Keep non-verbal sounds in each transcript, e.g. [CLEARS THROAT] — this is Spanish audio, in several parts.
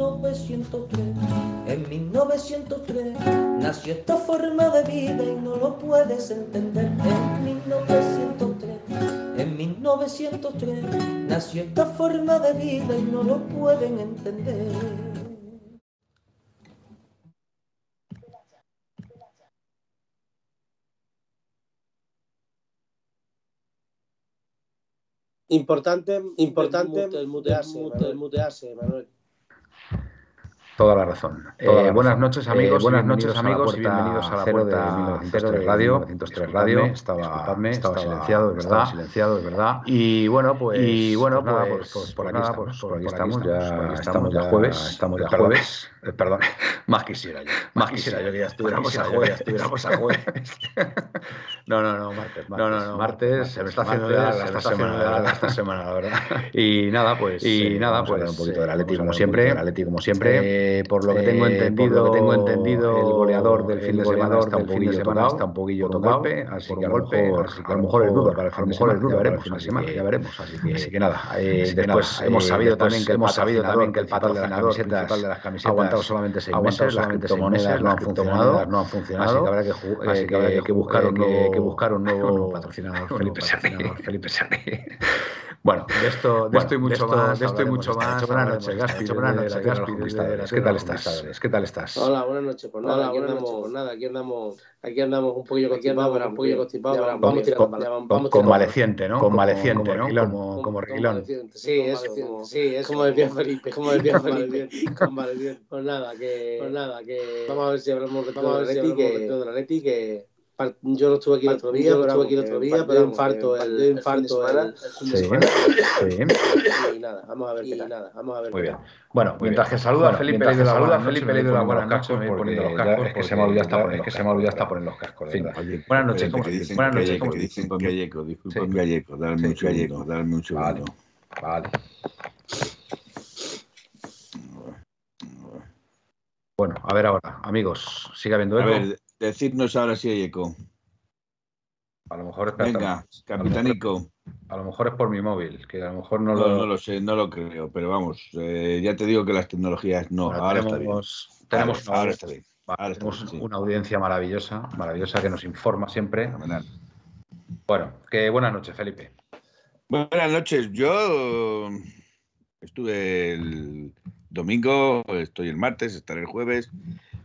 1903. En 1903 nació esta forma de vida y no lo puedes entender. En 1903, en 1903 nació esta forma de vida y no lo pueden entender. Importante, importante el mutearse, el mutearse, Manuel. Toda la razón. Eh, buenas noches, Eh, amigos. buenas y noches, amigos, y bienvenidos a la puerta de 1903 de Radio. 1903 Radio. Estaba, estaba estaba- silenciado, es estaba verdad. silenciado, es verdad. Y bueno, pues, y bueno, pues pues, pues, pues, por aquí nada, estamos, pues, por aquí por estamos, aquí ya estamos, aquí estamos ya jueves, estamos ya perdón, jueves. eh, perdón, [LAUGHS] más quisiera yo, Más quisiera yo que ya estuviéramos a ya jueves. estuviéramos a jueves. [LAUGHS] No, no, no, martes, martes. No, no, no, martes, se me está haciendo larga esta semana, esta semana, la verdad. [LAUGHS] Y nada, pues, Y eh, nada, pues, un poquito eh, del Atleti como siempre. Atleti como siempre. Eh, por lo que tengo Eh, entendido, que tengo entendido, el goleador del el fin de semana está un poquillo semana tocado, está un poquillo por un tocado, golpe, así que a lo golpe, mejor, a lo mejor es duda para el a fin lo de mejor semana, es duda ya para el veremos, semana, ya veremos, así que, Así que nada, eh, después nada, hemos sabido también que el hemos sabido también que el principal de las patrocinador de las camisetas ha aguantado solamente seis meses, las criptomonedas no han funcionado, no han funcionado, así que habrá que, ju- así que habrá que que buscar [LAUGHS] un nuevo, patrocinador, Felipe nuevo [LAUGHS] Bueno, de esto, de Bueno, esto y de mucho esto- más, de esto y mucho más. Buenas noches, Gaspi. noche. Buenas noches, Gaspi. Las ¿Qué tal estás? Conquistadoras. ¿Qué tal estás? Hola, buenas noches. Pues nada, aquí andamos, pues nada, aquí andamos, aquí andamos un poquillo constipados, un poquillo constipados. Convaleciente, ¿no? Convaleciente, como ¿no? Como- Reguilón. Convaleciente, Sí, es como, sí, es como decía Felipe, como decía Felipe, convaleciente. Pues nada, que, pues nada, que vamos a ver si hablamos de Vamos a ver si Atleti, que, de de yo no estuve aquí el otro día, Yo no pero estuve aquí el otro que día, pero de infarto, el, de el infarto el, el de Sí, sí. Y nada, vamos a ver Y qué tal. nada, vamos a ver Muy bien. Bueno, Muy mientras bien. que saluda Bueno, a Felipe mientras le que doy la saluda buena a Felipe noche, le doy la buena poniendo los noche, me poniendo los cascos, es que se me olvida hasta es los que se me olvida hasta cascos, poner los cascos. de Buenas noches, espérate, ¿cómo- que dicen buenas noches, gallego, ¿cómo- que dicen disculpen. gallego, disculpen gallego, dame Sí, un gallego. dame un. Vale. Vale. Bueno, a ver ahora, amigos, sigue habiendo A eco. Decidnos ahora si hay eco. A lo mejor espérate, Venga, capitanico. A lo mejor es por mi móvil, que a lo mejor no, No, lo. no lo sé, no lo creo, pero vamos, eh, ya te digo que las tecnologías no, ahora está bien. tenemos, tenemos, Ahora- una, ahora está bien. vale, ahora está tenemos bien, sí. una audiencia maravillosa, maravillosa que nos informa siempre. Bueno, que buenas noches, Felipe. Buenas noches, yo estuve el domingo, estoy el martes, estaré el jueves,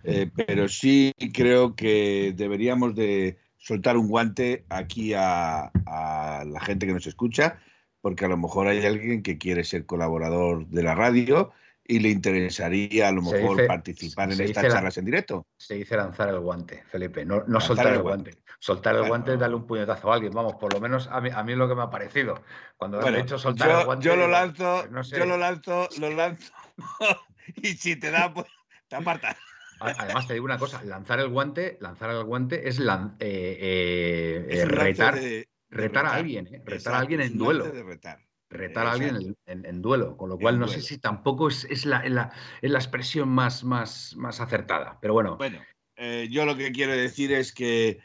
eh, pero sí creo que deberíamos de soltar un guante aquí a, a la gente que nos escucha, porque a lo mejor hay alguien que quiere ser colaborador de la radio y le interesaría a lo mejor dice- participar en estas charlas en directo. Se dice lanzar el guante, Felipe, no, no soltar el guante. guante. Soltar el guante es darle un puñetazo a alguien, vamos, por lo menos a mí, a mí es lo que me ha parecido. Cuando Bueno, he dicho soltar yo, el guante. yo lo lanzo, pues no sé. yo lo lanzo, lo lanzo [LAUGHS] y si te da, pues te apartas. Además, te digo una cosa, lanzar el guante, lanzar el guante es lan- eh, eh, Es eh, retar, de- de retar a alguien, eh, retar Exacto, a alguien en duelo. de retar. retar a alguien en, en- en duelo, con lo En cual no duelo. sé si tampoco es, es la, es la- es la expresión más, más, más acertada. Pero bueno, Bueno, yo lo que quiero decir es que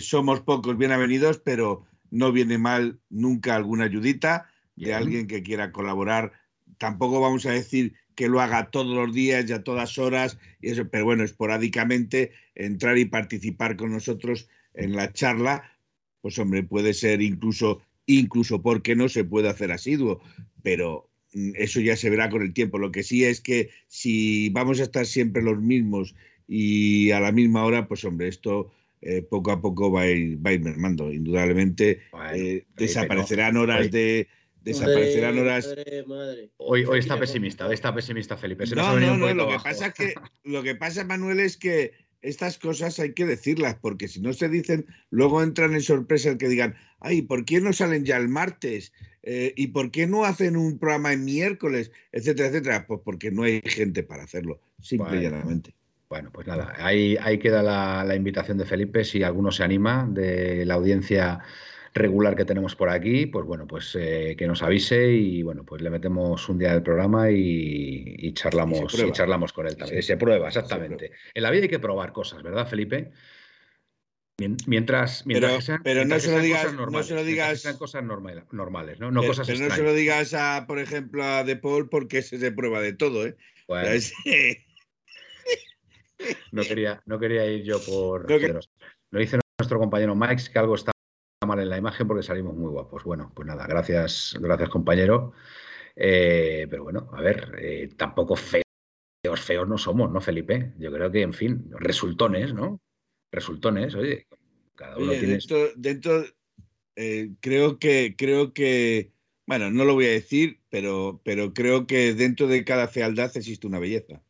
somos pocos bien avenidos, pero no viene mal nunca alguna ayudita de Bien. alguien que quiera colaborar. Tampoco vamos a decir que lo haga todos los días y a todas horas, y eso, pero bueno, esporádicamente entrar y participar con nosotros en la charla, pues hombre, puede ser incluso, incluso porque no se puede hacer asiduo, pero mm, eso ya se verá con el tiempo. Lo que sí es que si vamos a estar siempre los mismos y a la misma hora, pues hombre, esto eh, poco a poco va a ir, va a ir mermando. Indudablemente bueno, eh, desaparecerán horas de... Desaparecerán horas... madre, madre. hoy, hoy está pesimista, hoy está pesimista Felipe. se No, no, no, lo que pasa es que [LAUGHS] lo que pasa, Manuel, es que estas cosas hay que decirlas, porque si no se dicen, luego entran en sorpresa el que digan, ay, ¿por qué no salen ya el martes? Eh, ¿Y por qué no hacen un programa en miércoles? Etcétera, etcétera. Pues porque no hay gente para hacerlo, simple y llanamente. Bueno, pues nada, ahí, ahí queda la, la invitación de Felipe, si alguno se anima de la audiencia regular que tenemos por aquí, pues bueno, pues eh, que nos avise y bueno, pues le metemos un día del programa y, y charlamos, y, charlamos con él también. Y se prueba, exactamente. En la vida hay que probar cosas, ¿verdad, Felipe? Mientras, mientras pero, que sean, pero mientras no, se lo digas, cosas normales, no se lo digas, sean cosas normal- normales, ¿no? No pero, cosas pero no se lo digas a, por ejemplo, a De Paul porque ese se prueba de todo, ¿eh? Bueno, [LAUGHS] no quería, no quería ir yo por. Creo que- Lo dice nuestro compañero Max que algo está mal en la imagen porque salimos muy guapos. Bueno, pues nada, gracias, gracias compañero. Eh, pero bueno, a ver, eh, tampoco feos, feos no somos, ¿no, Felipe? Yo creo que, en fin, resultones, ¿no? Resultones, oye, cada uno Oye, tiene. dentro, dentro eh, creo que, creo que, bueno, no lo voy a decir, pero, pero creo que dentro de cada fealdad existe una belleza.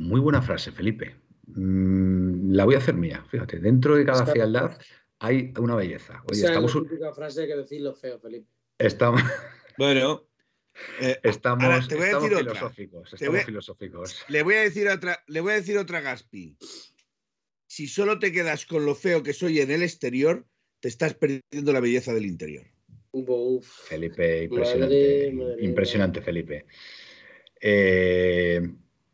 Muy buena frase, Felipe. Mm, la voy a hacer mía, fíjate. Dentro de cada fealdad hay una belleza. Oye, Esa es estamos, la frase que decir los feos, Felipe. estamos, Bueno, eh, [LAUGHS] estamos, Ahora, te voy a estamos decir otra. filosóficos. Te Estamos voy a- filosóficos. le voy a decir otra, le voy a decir otra Gaspi. Si solo te quedas con lo feo que soy en el exterior, te estás perdiendo la belleza del interior. Uf. Felipe, impresionante. Madre, madre impresionante, Felipe. Eh,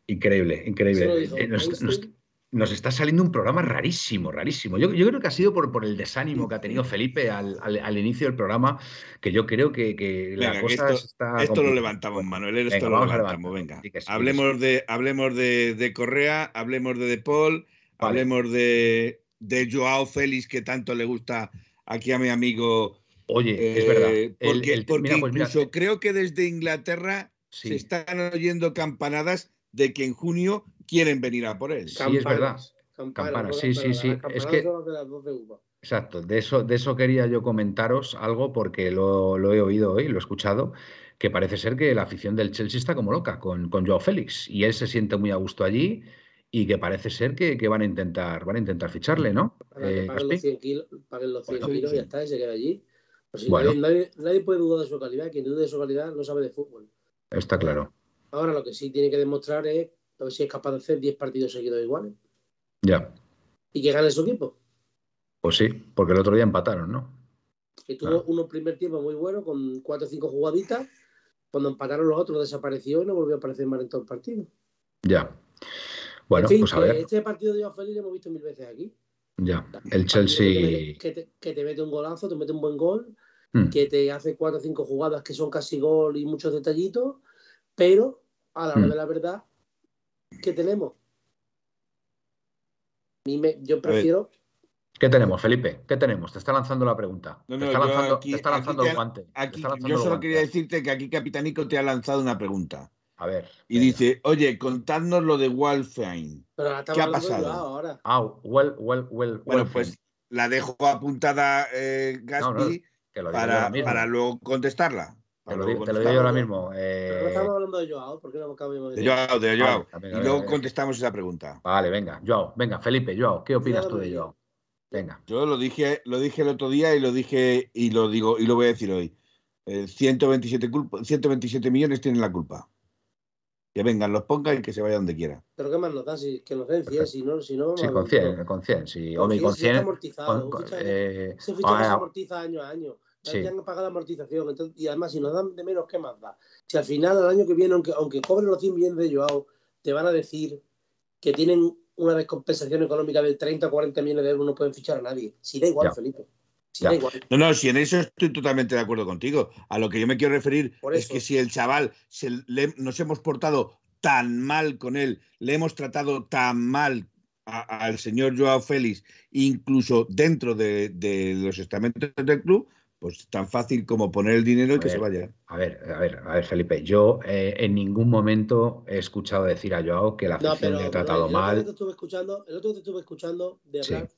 increíble, Eso lo increíble. dijo Eh, nos, nos- Einstein. Nos está saliendo un programa rarísimo, rarísimo. Yo, yo creo que ha sido por, por el desánimo que ha tenido Felipe al, al- al inicio del programa, que yo creo que, que la Venga, que cosa esto- está. Esto lo levantamos, Manuel, esto Venga, lo levantamos, venga. Sí, hablemos de, hablemos de, de Correa, hablemos de De Paul, Vale. hablemos de, de Joao Félix, que tanto le gusta aquí a mi amigo. Oye, es eh, verdad. Porque, el- porque mira, pues mira, incluso creo que desde Inglaterra se están oyendo campanadas de que en junio quieren venir a por él. Sí, es verdad. Campanas, sí, sí, sí. Es que- de las. Exacto, de eso, de eso quería yo comentaros algo porque lo, lo he oído hoy, lo he escuchado, que parece ser que la afición del Chelsea está como loca con, con Joao Félix y él se siente muy a gusto allí y que parece ser que, que van a intentar, van a intentar ficharle, ¿no? Para que Eh, paguen los Gaspi? 100 kilos, paguen los 100 Bueno, kilos sí. y ya está, y se queda allí. Pues si Bueno. nadie, nadie- nadie puede dudar de su calidad. Quien dude de su calidad no sabe de fútbol. Está claro. Ahora lo que sí tiene que demostrar es a ver si es capaz de hacer 10 partidos seguidos iguales Ya, y que gane su equipo. pues sí, porque el otro día empataron, ¿no? Que tuvo Claro. unos primer tiempo muy buenos con 4 o 5 jugaditas. Cuando empataron los otros desapareció y no volvió a aparecer más en todo el partido. Ya. Bueno, en fin, pues a ver, este partido de Joao Félix lo hemos visto mil veces aquí. ya. El Chelsea. te, que, te, que te mete un golazo, te mete un buen gol, Hmm, que te hace cuatro o cinco jugadas que son casi gol y muchos detallitos, pero a la hora Mm. de la verdad, ¿qué tenemos? Yo prefiero. ¿Qué tenemos, Felipe? ¿Qué tenemos? Te está lanzando la pregunta. No, te no, está yo lanzando, aquí- te está aquí lanzando te- el guante. te Aquí, lanzando yo solo guante. quería decirte que aquí Capitanico te ha lanzado una pregunta. A ver. Y venga. dice, oye, contadnos lo de estamos ¿Qué ha pasado? Ahora. Ah, well, well, well, Bueno, pues la dejo apuntada, eh, No, no, Gaspi, para, para luego contestarla. Te lo, digo- te lo digo yo ahora mismo. Pero no eh, estamos hablando de Joao, ¿por qué no cambiamos de De Joao, de Joao. Vale, venga, y luego contestamos esa pregunta. Vale, venga, Joao, venga, Felipe, Joao, ¿qué opinas tú de Joao? Venga, Yo lo dije, lo dije el otro día y lo dije y lo digo y lo voy a decir hoy. Eh, 127, culpa- 127 millones tienen la culpa. Que vengan, los pongan y que se vaya donde quiera. Pero ¿qué más nos da? Si, que nos den 100, si no, si no. sí, con 100, pero- con 100, sí, con hombre, y 100 con sí está 100, amortizado, con- un con- fichaje- eh, Ese fichaje se ah, amortiza año a año. Sí. Ya han pagado la amortización. entonces- y además, si nos dan de menos, ¿qué más da? Si al final, el año que viene, aunque, aunque cobren los 100 millones de Joao, te van a decir que tienen una descompensación económica de 30 o 40 millones de euros, no pueden fichar a nadie. Si da igual, Ya. Felipe. Si da igual. No, no, si en eso estoy totalmente de acuerdo contigo. A lo que yo me quiero referir es que si el chaval se le- nos hemos portado tan mal con él, le hemos tratado tan mal al señor Joao Félix, incluso dentro de, de los estamentos del club, pues tan fácil como poner el dinero y A que se vaya. a ver, a ver, a ver, Felipe, yo eh, en ningún momento he escuchado decir a Joao que la No, afición pero le ha tratado el otro día mal. te estuve escuchando, el otro día te estuve escuchando de Sí. hablar,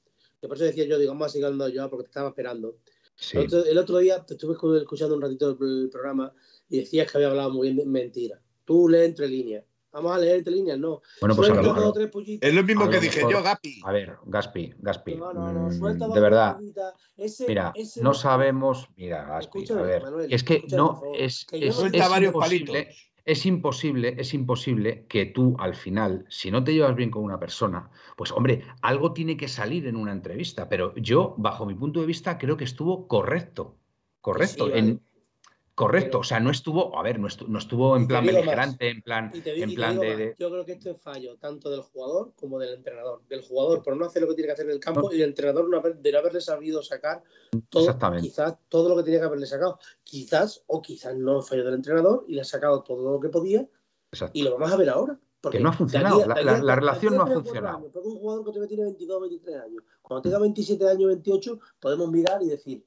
que por eso decía yo, digo, vamos a seguir hablando de Joao porque te estaba esperando. Sí, El, otro, el otro día te estuve escu- escuchando un ratito el, el programa y decías que había hablado muy bien de mentira. Tú lees entre líneas. Vamos a leer entre líneas, no. Bueno, pues a Suelta lo, a dos lo- o tres pullitas. Es lo mismo A que lo dije mejor- yo, Gapi. a ver, Gaspi, Gaspi, No, no, no, mm, suelta dos de verdad. Ese- mira, ese- no sabemos, mira, Gaspi, a ver, Manuel, es que no, es, que es, es varios imposible, palitos. es imposible, es imposible que tú al final, si no te llevas bien con una persona, pues hombre, algo tiene que salir en una entrevista, pero yo, bajo mi punto de vista, creo que estuvo correcto, correcto, Sí, en, vale. Correcto, o sea, no estuvo, a ver, no estuvo, no estuvo en plan más. beligerante, en plan, Y te, en y plan de, Yo creo que esto es fallo tanto del jugador como del entrenador. Del jugador por no hacer lo que tiene que hacer en el campo y del entrenador no haber- de no haberle sabido sacar todo, quizás todo lo que tenía que haberle sacado. Quizás o quizás no fallo del entrenador y le ha sacado todo lo que podía exacto. y lo vamos a ver ahora. Porque Que no ha funcionado, la- relación no ha funcionado. años, porque un jugador que todavía tiene 22 23 años. Cuando tenga 27 años, 28, podemos mirar y decir,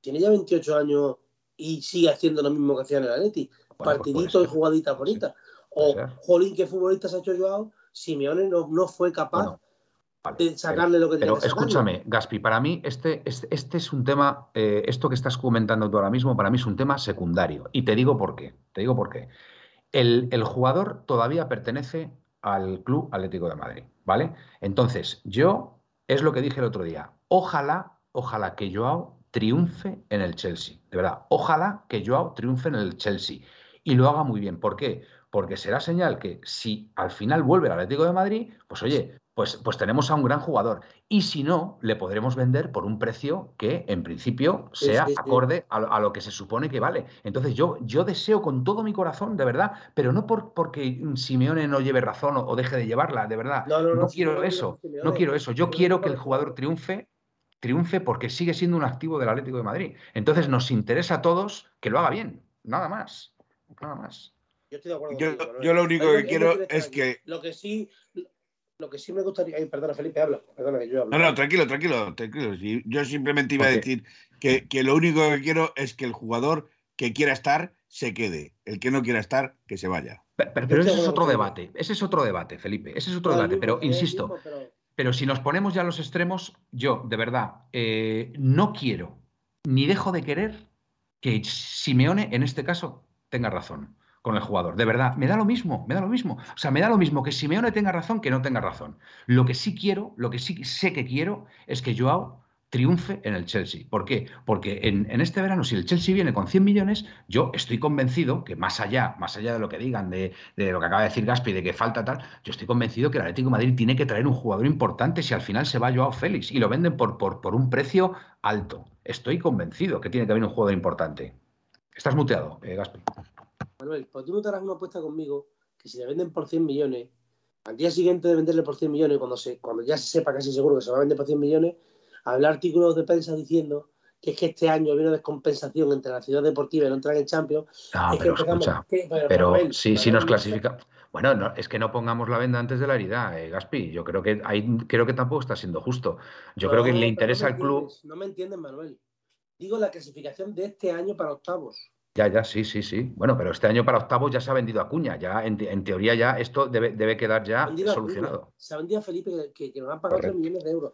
tiene ya 28 años y sigue haciendo lo mismo que hacía en el Atleti. Bueno, pues Partiditos y jugaditas bonitas. O, jolín, qué futbolista se ha hecho Joao, Simeone no, no fue capaz Bueno, vale, de sacarle lo que Pero tenía que sacarle. escúchame, Gaspi, para mí este, este, este es un tema, eh, esto que estás comentando tú ahora mismo, para mí es un tema secundario. Y te digo por qué. Te digo por qué. El, el jugador todavía pertenece al Club Atlético de Madrid, ¿vale? Entonces, yo, es lo que dije el otro día, ojalá, ojalá que Joao triunfe en el Chelsea, de verdad, ojalá que Joao triunfe en el Chelsea y lo haga muy bien. ¿Por qué? Porque será señal que si al final vuelve al Atlético de Madrid, pues oye, pues, pues tenemos a un gran jugador. Y si no, le podremos vender por un precio que en principio sea sí, sí. acorde a, lo- a lo que se supone que vale. Entonces yo, yo deseo con todo mi corazón, de verdad, pero no por, porque Simeone no lleve razón o, o deje de llevarla, de verdad. No, no, no, quiero Simeone, eso, no quiero eso. Yo quiero que el jugador. triunfe, triunfe porque sigue siendo un activo del Atlético de Madrid. Entonces nos interesa a todos que lo haga bien, nada más, nada más. Yo estoy de acuerdo Yo, contigo, Manuel. yo lo único que quiero es que. Lo que sí, lo que sí me gustaría... Ay, perdona, Felipe, habla. Perdona que yo hablo. No, no, tranquilo, tranquilo, tranquilo. Yo simplemente iba a decir que, que lo único que quiero es que el jugador que quiera estar se quede. El que no quiera estar, que se vaya. Pe- Pero, pero ese es otro debate, ese es otro debate, Felipe, ese es otro debate, mismo, pero insisto, mismo, pero- si nos ponemos ya a los extremos, yo, de verdad, eh, no quiero ni dejo de querer que Simeone, en este caso, tenga razón con el jugador. De verdad, me da lo mismo, me da lo mismo. O sea, me da lo mismo que Simeone tenga razón que no tenga razón. Lo que sí quiero, lo que sí sé que quiero, es que Joao triunfe en el Chelsea. ¿Por qué? Porque en, este verano, si el Chelsea viene con 100 millones, yo estoy convencido que más allá, más allá de lo que digan, de, lo que acaba de decir Gaspi, de que falta tal, yo estoy convencido que el Atlético Madrid tiene que traer un jugador importante si al final se va Joao Félix y lo venden por un precio alto. Estoy convencido que tiene que haber un jugador importante. Estás muteado, eh, Gaspi. Manuel, pues tú no te harás una apuesta conmigo que si le venden por 100 millones, al día siguiente de venderle por 100 millones, cuando, se, cuando ya se sepa casi seguro que se va a vender por 100 millones, habrá artículos de prensa diciendo que es que este año viene una descompensación entre la ciudad deportiva y no entrar en Champions. No, es que pero escucha, que- pero, si, si nos clasifica. Bueno, no, es que no pongamos la venda antes de la herida, eh, Gaspi. Yo creo que ahí creo que tampoco está siendo justo. Yo creo que le interesa al club. No me entiendes, Manuel. Digo la clasificación de este año para octavos. Ya, ya, sí, sí, sí. Bueno, pero este año para octavos ya se ha vendido a Cuña. Ya, en, te- en teoría, ya esto debe, debe quedar ya solucionado. Cuña. Se ha vendido a Felipe que, que- nos han pagado 3 Correcto. millones de euros.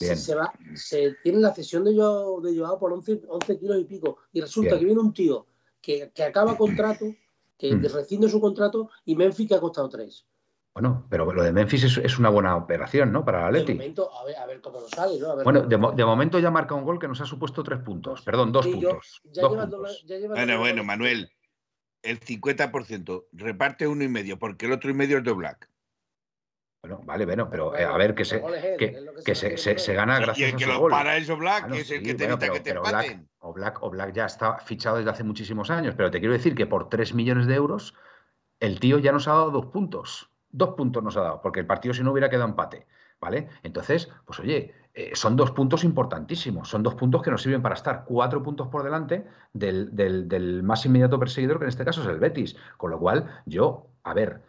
Se, Bien. se va, se tiene la cesión de Joao, de Joao por 11, 11 kilos y pico. Y resulta Bien. que viene un tío que, que acaba contrato, que Mm. rescinde su contrato y Memphis que ha costado 3. Bueno, pero lo de Memphis es, es una buena operación, ¿no? Para el De Atleti. momento, a ver, a ver cómo nos sale, ¿no? A ver Bueno, de, mo- momento ya marca un gol que nos ha supuesto tres puntos. Perdón, dos Sí, yo- puntos. ya dos lleva el puntos. doble- ya lleva el Bueno, doble bueno. Manuel, el 50%, reparte uno y medio, porque el otro y medio es de Black. Bueno, vale, bueno, pero eh, a ver, que se, que, se se, se- Manuel. se gana Y gracias el a que lo para es Black, Bueno, que es el sí, que te bueno, evita pero, que te pero Black, empaten. o Black, o Black ya está fichado desde hace muchísimos años, pero te quiero decir que por 3 millones de euros el tío ya nos ha dado dos puntos. Dos puntos nos ha dado, porque el partido si no hubiera quedado empate. ¿Vale? Entonces, pues oye, eh, son dos puntos importantísimos, son dos puntos que nos sirven para estar cuatro puntos por delante del, del- del más inmediato perseguidor, que en este caso es el Betis. Con lo cual, yo, a ver,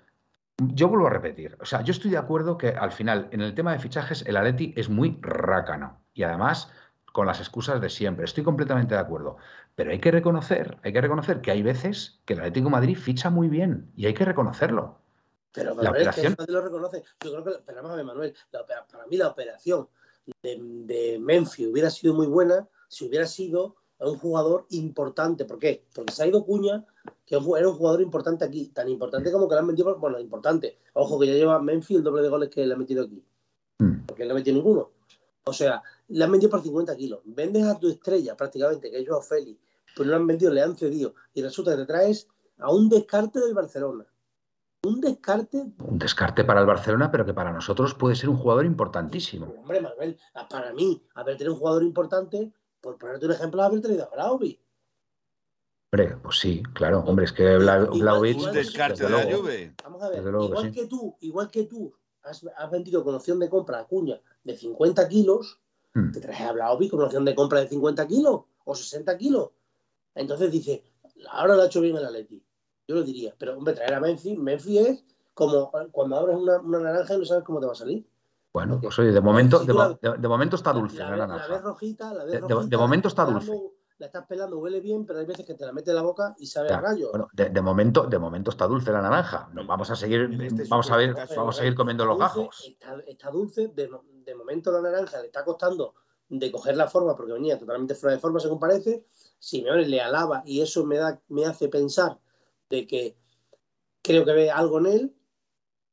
yo vuelvo a repetir, o sea, yo estoy de acuerdo que al final, en el tema de fichajes, el Atleti es muy rácano y además con las excusas de siempre. Estoy completamente de acuerdo. Pero hay que reconocer, hay que reconocer que hay veces que el Atlético de Madrid ficha muy bien y hay que reconocerlo. Pero La Manuel, operación- que nadie lo reconoce. Yo creo que, pero vamos a ver, Manuel, la para mí la operación de, de Memphis hubiera sido muy buena si hubiera sido es un jugador importante. ¿Por qué? Porque se ha ido Cuña, que era un jugador importante aquí, tan importante como que le han metido, bueno, importante. Ojo, que ya lleva Memphis el doble de goles que le ha metido aquí. Mm. Porque no ha metido ninguno. O sea, le han vendido por 50 kilos. Vendes a tu estrella prácticamente, que es Joao Félix, pues no lo han vendido, le han cedido. Y resulta que te traes a un descarte del Barcelona. Un descarte. Un descarte para el Barcelona, pero que para nosotros puede ser un jugador importantísimo. Hombre, Manuel, para mí, haber tenido un jugador importante, por ponerte un ejemplo, haber traído a Vlaovic. Hombre, pues sí, claro. Hombre, es que Vlaovic. Un descarte de la Juve. Vamos a ver, igual que, tú, igual que tú has, vendido con opción de compra a Cuña de 50 kilos, hmm. te traes a Vlaovic con opción de compra de 50 kilos o 60 kilos. Entonces dice, ahora lo ha hecho bien el Atleti. Yo lo diría. Pero, hombre, traer a Memphis, Memphis es como cuando abres una, una naranja y no sabes cómo te va a salir. Bueno, pues oye, de momento, de, momento está dulce la, la, naranja. La ves rojita, la ves rojita, de, momento está dulce. La estás pelando, huele bien, pero hay veces que te la mete en la boca y sabe a rayo. Bueno, de, momento, de momento está dulce la naranja. Nos vamos a seguir, este vamos a ver, vamos a seguir comiendo los gajos. Está, está dulce, de, momento la naranja le está costando de coger la forma porque venía totalmente fuera de forma según parece. Simeone le alaba y eso me da, me hace pensar de que creo que ve algo en él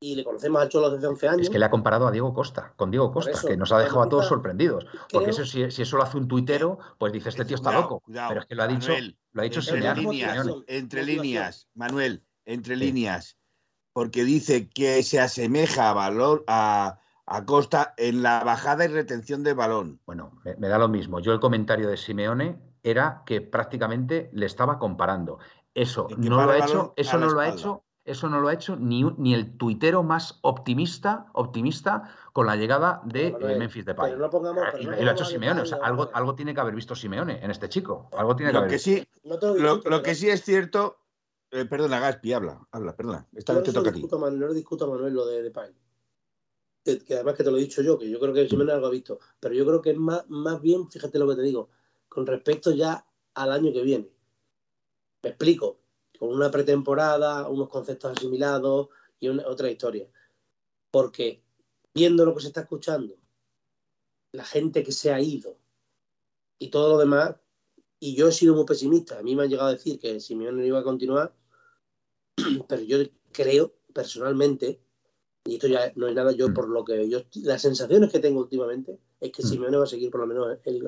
y le conocemos al Cholo desde 11 años. Es que le ha comparado a Diego Costa, con Diego Costa, que nos ha dejado a todos sorprendidos. porque eso, si, eso lo hace un tuitero, pues dice, este tío está loco. Pero es que lo ha dicho, lo ha dicho entre líneas, entre líneas, Manuel, entre líneas, porque dice que se asemeja a, valor, a, a Costa en la bajada y retención del balón. Bueno, me da lo mismo. Yo el comentario de Simeone era que prácticamente le estaba comparando. Eso no lo ha hecho, eso no lo ha hecho, eso no lo ha hecho ni, ni el tuitero más optimista, optimista con la llegada de eh, Memphis Depay. Pero no pongamos, y, lo ha hecho Simeone. algo, algo tiene que haber visto Simeone en este chico. Algo tiene que haber que Sí, lo, que sí es cierto. Eh, perdona, Gaspi, habla, habla, perdona. Esta vez te toca a ti. no discuto a Manuel lo de Depay. Que, que, además que te lo he dicho yo, que yo creo que Simeone algo ha visto. Pero yo creo que es más, más bien, fíjate lo que te digo, con respecto ya al año que viene. Me explico, con una pretemporada, unos conceptos asimilados y otra historia. Porque viendo lo que se está escuchando, la gente que se ha ido y todo lo demás, y yo he sido muy pesimista, a mí me han llegado a decir que Simeone no iba a continuar, [CLEARS THROAT] pero yo creo personalmente y esto ya no es nada yo mm. por lo que yo las sensaciones que tengo últimamente es que mm. Simeone va a seguir por lo menos el,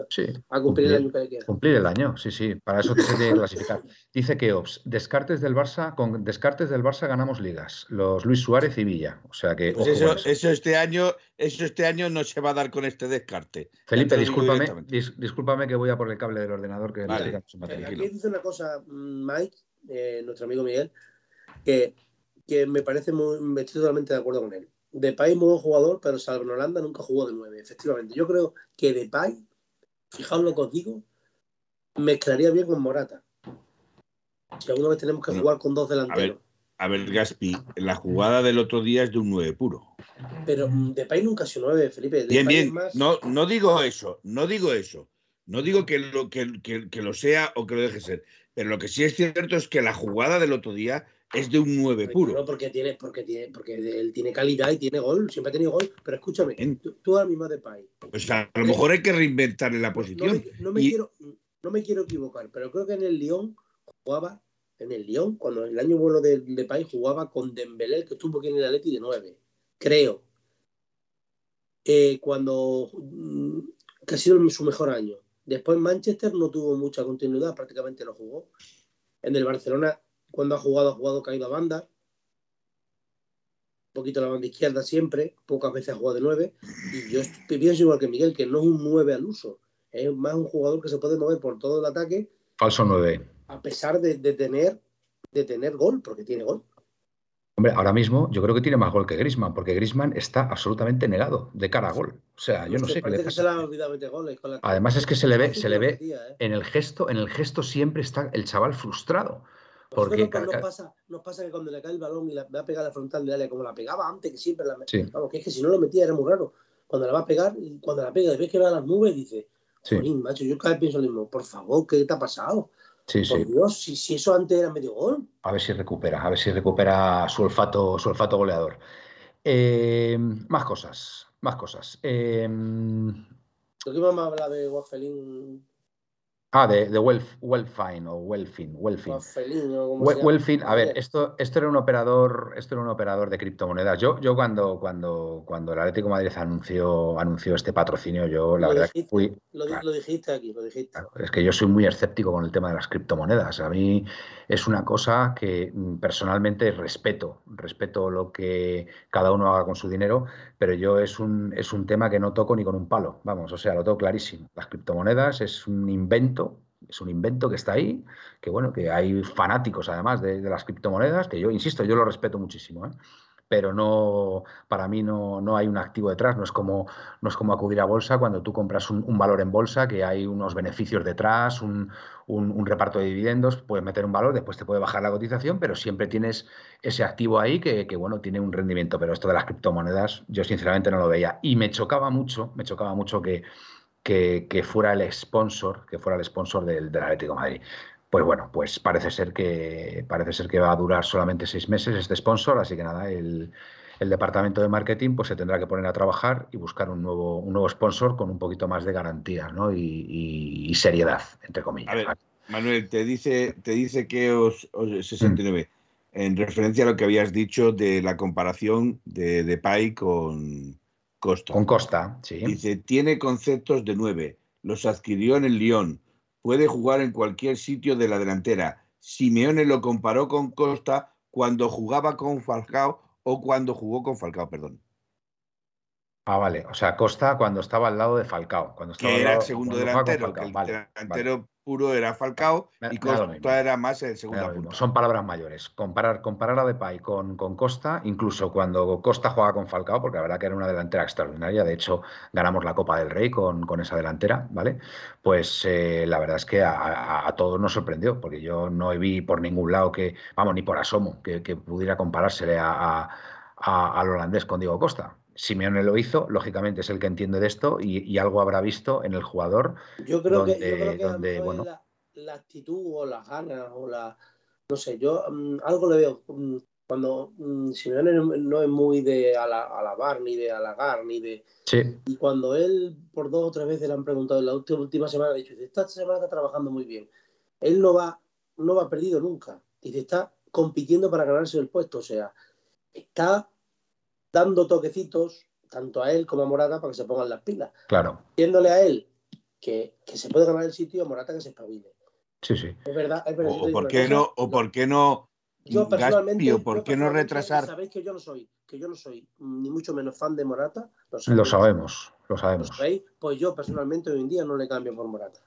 a cumplir, el año que le queda. Cumplir el año, sí, sí, para eso se tiene que clasificar. Dice que Ops, descartes del Barça, con descartes del Barça ganamos ligas, los Luis Suárez y Villa. O sea que. Pues eso, eso, este año, eso este año no se va a dar con este descarte. Felipe, discúlpame, discúlpame que voy a por el cable del ordenador que vale. Aquí dice una cosa, mm, Mike, eh, nuestro amigo Miguel, que que me parece muy, estoy totalmente de acuerdo con él. Depay muy buen jugador, pero salvo en Holanda nunca jugó de nueve, efectivamente. Yo creo que Depay, fijaos lo que os digo, mezclaría bien con Morata. Si alguna vez tenemos que jugar con dos delanteros. A ver, Gaspi, la jugada del otro día es de un 9 puro. Pero mm, Depay nunca ha sido 9, Felipe. bien, bien. No, no digo eso, no digo eso. No digo que lo, que, que lo sea o que lo deje ser. Pero lo que sí es cierto es que la jugada del otro día es de un 9 puro. No, porque tiene, porque tiene, porque él tiene calidad y tiene gol, siempre ha tenido gol, pero escúchame, tú, ahora mismo de Pai. Pues a lo mejor hay que reinventarle la posición. No, me, quiero, no me quiero equivocar, pero creo que en el Lyon jugaba, en el Lyon, cuando el año bueno de, de Pai jugaba con Dembélé, que estuvo aquí en el Atleti de 9, creo. Eh, cuando mm, que ha sido su mejor año. Después Manchester no tuvo mucha continuidad, prácticamente no jugó. En el Barcelona cuando ha jugado, ha jugado caído a banda. Un poquito la banda izquierda siempre, pocas veces ha jugado de nueve. Y yo pienso igual que Miguel, que no es un nueve al uso. Es más un jugador que se puede mover por todo el ataque. Falso nueve. A pesar de, tener, de tener gol, porque tiene gol. Hombre, ahora mismo yo creo que tiene más gol que Grisman, porque Grisman está absolutamente negado de cara a gol. O sea, yo no sé qué le pasa. Además es que se le ve, se le ve ¿eh? en el gesto, en el gesto siempre está el chaval frustrado. Porque nos, pasa, nos pasa que cuando le cae el balón y la, va a pegar la frontal de área como la pegaba antes, que siempre la sí. Vamos, que es que si no lo metía era muy raro. Cuando la va a pegar, y cuando la pega ves que va a las nubes, dice, sí. macho, yo cada vez pienso lo mismo, por favor, ¿qué te ha pasado? Sí, por sí. Dios, si, si, eso antes era medio gol. A ver si recupera, a ver si recupera su olfato, su olfato goleador. Eh, más cosas, más cosas. Eh, ¿Por qué vamos a hablar de Wafelín Ah, de, de Welf, Welfine o Welfin, Welfin. Welfin, a ver, esto, esto era un operador, esto era un operador de criptomonedas. Yo, yo cuando, cuando, cuando el Atlético de Madrid anunció, anunció este patrocinio, yo la Lo verdad que fui, Lo, di- claro. lo dijiste aquí, lo dijiste. Claro, es que yo soy muy escéptico con el tema de las criptomonedas. A mí es una cosa que mm, personalmente respeto, respeto lo que cada uno haga con su dinero, pero yo es un, es un tema que no toco ni con un palo. Vamos, o sea, lo tengo clarísimo. Las criptomonedas es un invento, es un invento que está ahí, que bueno, que hay fanáticos además de, de las criptomonedas, que yo, insisto, yo lo respeto muchísimo, ¿eh? pero no, para mí no, no hay un activo detrás, no es como, no es como acudir a bolsa cuando tú compras un, valor en bolsa, que hay unos beneficios detrás, un, un- un reparto de dividendos, puedes meter un valor, después te puede bajar la cotización, pero siempre tienes ese activo ahí que, que, bueno, tiene un rendimiento, pero esto de las criptomonedas yo sinceramente no lo veía. Y me chocaba mucho, me chocaba mucho que, que, que fuera el sponsor, que fuera el sponsor del, del Atlético de Madrid. Pues bueno, pues parece ser que parece ser que va a durar solamente seis meses este sponsor, así que nada, el, el departamento de marketing pues se tendrá que poner a trabajar y buscar un nuevo, un nuevo sponsor con un poquito más de garantía ¿no? y, y- y seriedad, entre comillas. A ver, ¿vale? Manuel, te dice, te dice que os, os- 69, en referencia a lo que habías dicho de la comparación de Depay con Costa. Con Costa, sí. Dice, tiene conceptos de nueve, los adquirió en el Lyon, puede jugar en cualquier sitio de la delantera. Simeone lo comparó con Costa cuando jugaba con Falcao o cuando jugó con Falcao, perdón. Ah, vale. O sea, Costa cuando estaba al lado de Falcao. Cuando estaba Que al era el segundo delantero, que el Vale, vale. Puro era Falcao Me- y. Costa era más el segundo punta. Son palabras mayores. Comparar, comparar a Depay con, con Costa, incluso cuando Costa jugaba con Falcao, porque la verdad que era una delantera extraordinaria, de hecho ganamos la Copa del Rey con, con esa delantera, ¿vale? Pues eh, la verdad es que a, a- a todos nos sorprendió, porque yo no vi por ningún lado que, vamos, ni por asomo, que, que pudiera comparársele a- al holandés con Diego Costa. Simeone lo hizo, lógicamente es el que entiende de esto y, y algo habrá visto en el jugador Yo creo que, yo donde- creo que donde, bueno. la, la actitud o las ganas o la. No sé, yo mm, algo le veo. mm, cuando mm, Simeone no, no es muy de ala- alabar, ni de halagar, ni de. Sí, Y cuando él por dos o tres veces le han preguntado en la última, semana, ha dicho, esta semana está trabajando muy bien. Él no va, no va perdido nunca. Dice, está compitiendo para ganarse el puesto. O sea, está dando toquecitos tanto a él como a Morata para que se pongan las pilas. claro. Diciéndole a él que, que se puede ganar el sitio, a Morata que se espabile. Sí, sí. Es verdad, es verdad. O, por qué cosa, no, o por qué no, Yo personalmente, Gaspi, o por yo qué no retrasar. Sabéis que yo no soy, que yo no soy ni mucho menos fan de Morata. Lo Lo sabéis. sabemos, lo ¿Lo sabemos. sabéis? Pues yo personalmente hoy en día no le cambio por Morata.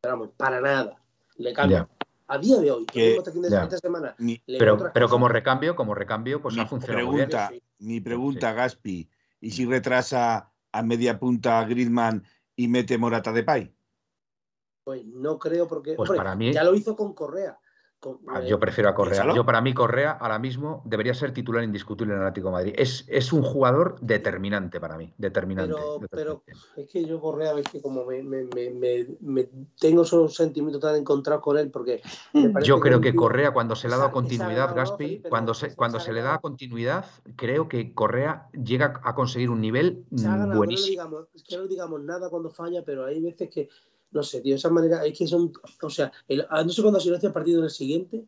Pero vamos, para nada. Le cambio. Ya. A día de hoy, Que- esta, semana. Ni- Pero, pero como recambio, como recambio, pues Mi ha funcionado bien. pregunta, Sí. mi pregunta, Gaspi, ¿y si retrasa a media punta a Griezmann y mete Morata de Pay? Pues no creo porque. Pues hombre, para mí- Ya lo hizo con Correa. Ah, eh, Yo prefiero a Correa. Piénsalo. Yo para mí Correa ahora mismo debería ser titular indiscutible en el Atlético de Madrid. Es, es un jugador determinante para mí, determinante. Pero, es que yo Correa, ves que como me, me, me, me- tengo esos sentimientos tan encontrados con él, porque parece Yo creo que Correa cuando se le ha dado continuidad, exagerado, ¿no, Gaspi, Felipe? cuando se, es cuando se le da continuidad, creo que Correa llega a conseguir un nivel mm, que no, buenísimo. digamos, que no le digamos nada cuando falla, pero hay veces que, no sé, tío, esa manera, es que son, o sea, el- ah, no sé cuándo silencio el partido del siguiente,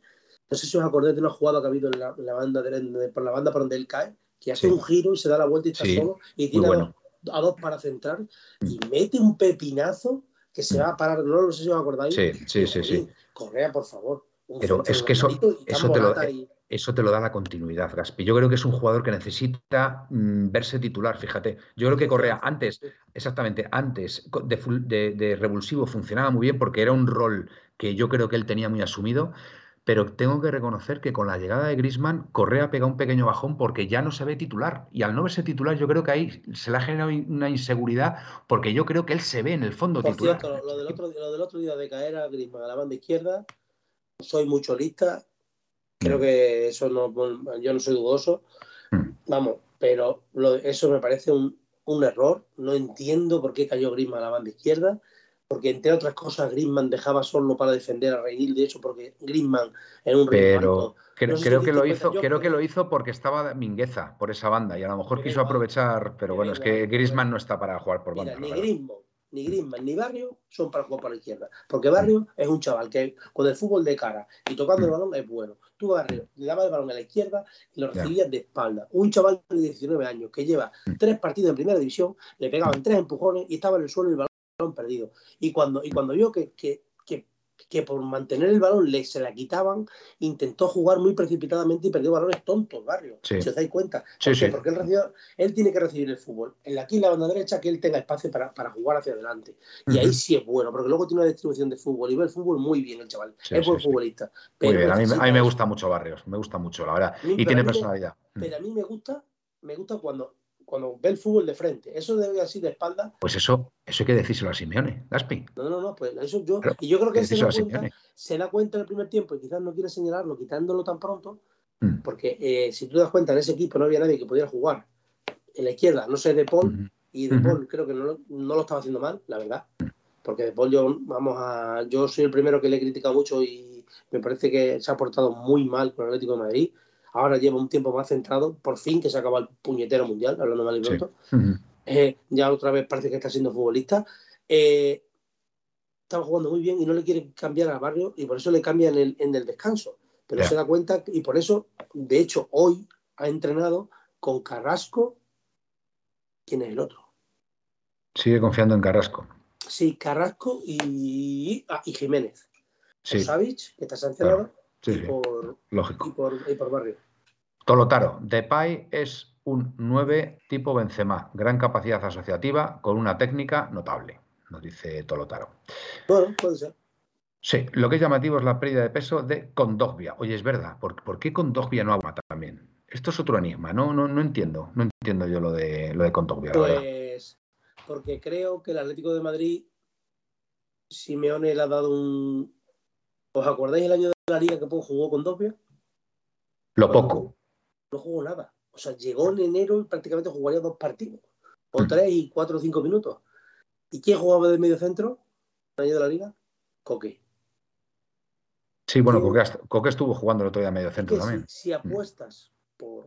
no sé si os acordáis de una jugada que ha habido en la, en la banda de- por la banda por donde él cae, que hace Sí. un giro y se da la vuelta y está Sí, solo, y tiene a, dos, a dos para centrar, y mete un pepinazo que se va a parar, no, no sé si os acordáis. Sí, sí, sí, sí. Correa, por favor. un Pero es que eso- eso te lo- Morata y- Eso te lo da la continuidad, Gaspi. Yo creo que es un jugador que necesita mm, verse titular, fíjate. Yo creo que Correa antes, exactamente, antes de, de- de revulsivo funcionaba muy bien porque era un rol que yo creo que él tenía muy asumido, pero tengo que reconocer que con la llegada de Griezmann, Correa pega un pequeño bajón porque ya no se ve titular. Y al no verse titular, yo creo que ahí se le ha generado una inseguridad porque yo creo que él se ve en el fondo Por titular. cierto, lo del, otro, lo del otro día de caer a Griezmann a la banda izquierda, soy mucho lista. Creo que eso no, yo no soy dudoso. Mm. Vamos, pero lo- eso me parece un, un error. No entiendo por qué cayó Griezmann a la banda izquierda. Porque entre otras cosas, Griezmann dejaba solo para defender a Reinil. De hecho, porque Griezmann en un Pero creo, No sé si creo te que lo hizo, yo creo que lo hizo porque estaba Mingueza por esa banda y a lo mejor quiso igual. aprovechar, pero bueno, es que. Griezmann no está para jugar por Mira, banda. la ni. Griezmann, ni Griezmann, ni Barrio son para jugar por la izquierda. Porque Barrio es un chaval que con el fútbol de cara y tocando el Mm. balón es bueno. Tú, Barrio, le dabas el balón a la izquierda y lo recibías de espalda. Un chaval de 19 años que lleva Mm. tres partidos en primera división, le pegaban tres empujones y estaba en el suelo y el balón perdido. Y cuando, y cuando vio que, que, que, por mantener el balón le, se la quitaban, intentó jugar muy precipitadamente y perdió balones tontos, Barrio. Sí. Si os dais cuenta. Sí, sí. Porque él, recibió- él tiene que recibir el fútbol. En la, aquí en la banda derecha que él tenga espacio para, para jugar hacia adelante. Y ahí sí es bueno, porque luego tiene una distribución de fútbol y ve el fútbol muy bien el chaval. Es buen futbolista. Muy bien, a mí, me- necesita a mí me eso. gusta mucho Barrios, me gusta mucho, la verdad. Mí- Y tiene me- personalidad. Pero a mí me gusta, me gusta cuando, cuando ve el fútbol de frente. Eso de así de espalda. Pues eso, eso hay que decírselo a Simeone, Gaspi. No, no, no, pues eso yo. Claro, y yo creo que Que se da, cuenta, se da cuenta en el primer tiempo y quizás no quiere señalarlo quitándolo tan pronto. Mm. Porque eh, si tú das cuenta, en ese equipo no había nadie que pudiera jugar en la izquierda, no sé, De Paul. Ujú. Y De. Paul creo que no, lo- no lo estaba haciendo mal, la verdad. Porque De Paul yo, vamos a, yo soy el primero que le he criticado mucho y me parece que se ha portado muy mal con el Atlético de Madrid. Ahora lleva un tiempo más centrado, por fin que se acaba el puñetero mundial, hablando mal y Sí. pronto. Eh, ya otra vez parece que está siendo futbolista. Eh, estaba jugando muy bien y no le quiere cambiar al barrio y por eso le cambia en el, en el descanso. Pero se da cuenta y por eso, de hecho, hoy ha entrenado con Carrasco. ¿Quién es el otro? Sigue confiando en Carrasco. Sí, Carrasco y, ah, y Jiménez. Sí, Por Savic, que está sancionado, sí, y, sí, por, y, lógico. por, y por Barrio. Tolotaro, Depay es un 9 tipo Benzema, gran capacidad asociativa con una técnica notable, nos dice Tolotaro. Bueno, puede ser. Sí, lo que es llamativo es la pérdida de peso de Condogbia. Oye, es verdad, ¿por, por qué Condogbia no aguanta también? Esto es otro enigma, no, no, no entiendo, no entiendo yo lo de lo de Condogbia. Pues porque creo que el Atlético de Madrid, Simeone le ha dado un. ¿Os acordáis el año la liga que jugó con Doppia? Lo poco. No jugó nada. O sea, llegó en enero y prácticamente jugaría dos partidos. O Mm. tres y cuatro o cinco minutos. ¿Y quién jugaba de medio centro? El año de la liga? Coque. Sí, bueno. Coque, Coque estuvo jugando el otro día medio centro que si, también. Mm. si apuestas por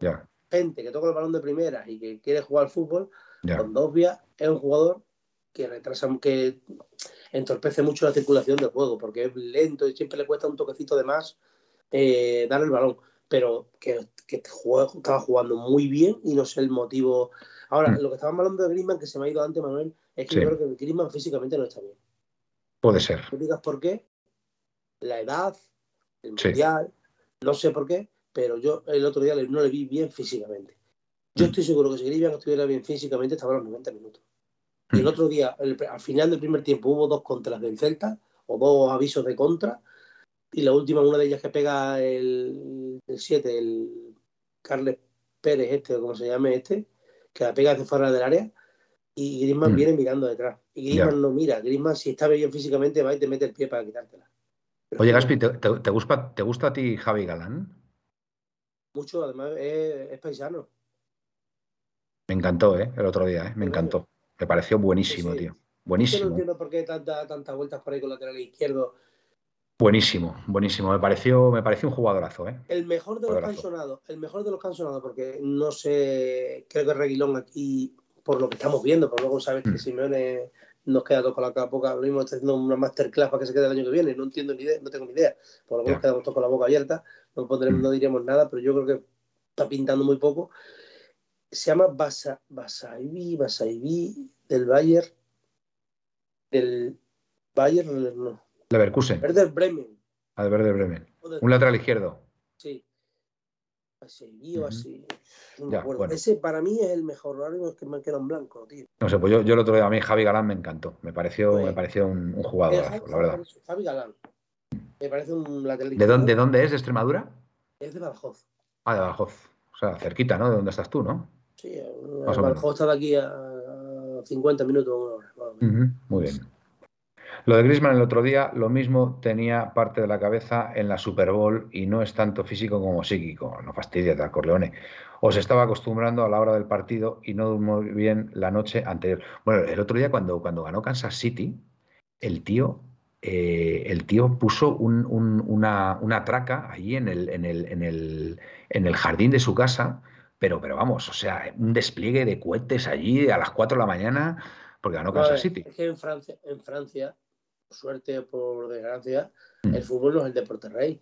gente que toca el balón de primera y que quiere jugar al fútbol, ya. Condovia es un jugador que retrasa, que entorpece mucho la circulación del juego, porque es lento y siempre le cuesta un toquecito de más eh, dar el balón, pero que, estaba jugando muy bien y no sé el motivo. Ahora, Mm. lo que estábamos hablando de Griezmann, que se me ha ido antes, Manuel, es que Sí. yo creo que Griezmann físicamente no está bien. Puede ser. No digas por qué, la edad, el Sí. mundial, no sé por qué, pero yo el otro día no le vi bien físicamente. Yo Mm. estoy seguro que si Griezmann estuviera bien físicamente estaba a los 90 minutos. Y el Mm. otro día, el- al final del primer tiempo, hubo dos contras del Celta, o dos avisos de contra, y la última, una de ellas que pega el 7, el Carles Pérez, este, o como se llame este, que la pega desde fuera del área, y Griezmann Mm. viene mirando detrás. Y Griezmann no mira, Griezmann si está bien físicamente va y te mete el pie para quitártela. Pero Oye, Gaspi, ¿te, te- te gusta, ¿te gusta a ti Javi Galán? Mucho, además es, es paisano. Me encantó, ¿eh? El otro día, ¿eh? Me encantó. Me pareció buenísimo, Sí, tío. Yo no Buenísimo. entiendo por qué tanta- tantas vueltas por ahí con lateral izquierdo. Buenísimo, buenísimo. Me pareció, me pareció un jugadorazo, ¿eh? El mejor de los sonado, el mejor de los sonado, porque no sé, creo que Reguilón aquí, por lo que estamos viendo, pero luego sabes Mm. que Simeone nos queda todo con la boca boca, lo mismo está haciendo una masterclass para que se quede el año que viene, no entiendo ni idea, no tengo ni idea, por lo menos quedamos todos con la boca abierta, no, pondremos, Mm. no diríamos nada, pero yo creo que está pintando muy poco. Se llama Basa, Basaibi, Basaibi del Bayern, del Bayern, no, Leverkusen, Werder Bremen, al verde Bremen. Un lateral izquierdo. Sí. Así, o así. No me Ya, acuerdo. bueno. Ese para mí es el mejor. Ahora mismo es que me queda en blanco, tío. No sé, pues yo, yo el otro día a mí Javi Galán me encantó. Me pareció, Pues- me pareció un, un Javi, la verdad. Javi Galán. Me parece un lateral ¿De izquierdo. dónde, ¿De dónde es? ¿De Extremadura? Es de Badajoz. Ah, de Badajoz. O sea, cerquita, ¿no? De dónde estás tú, ¿no? Sí, Más o Badajoz está de aquí a a 50 minutos, una hora. más o menos. Ujú, Muy bien. Lo de Griezmann el otro día, lo mismo tenía parte de la cabeza en la Super Bowl y no es tanto físico como psíquico. No fastidies, Al Corleone. Os estaba acostumbrando a la hora del partido y no durmió bien la noche anterior. Bueno, el otro día cuando, cuando ganó Kansas City, el tío, eh, el tío puso un- un- una, una traca allí en el, en, el, en, el, en el jardín de su casa, pero, pero vamos, o sea, un despliegue de cohetes allí a las 4 de la mañana. porque ganó Kansas City. Es que en Francia, en Francia, por suerte o por desgracia, Mm. el fútbol no es el deporte rey.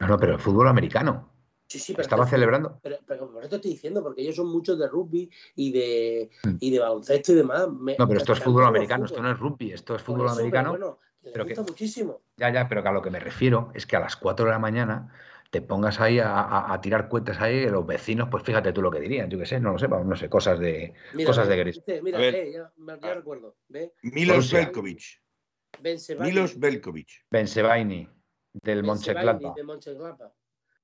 No, no, pero el fútbol americano. Sí, sí, pero Estaba celebrando. Pero, pero por esto estoy diciendo, porque ellos son muchos de rugby y de, Mm. y de baloncesto y demás. Me- No, pero esto es fútbol americano, esto no es rugby, esto es fútbol eso, pero americano. bueno, que les pero que- gusta muchísimo. Ya, ya, pero que a lo que me refiero es que a las 4 de la mañana te pongas ahí a, a- a tirar cuentas ahí, los vecinos, pues fíjate tú lo que dirían, yo qué sé, no lo sé, vamos, no sé, cosas de Mira, cosas de gris. Mira, A ver. ve, ya, Ah. recuerdo. Ve, Milos. Belkovic. Milos Belkovic. Bensebaini del de Mönchengladbach.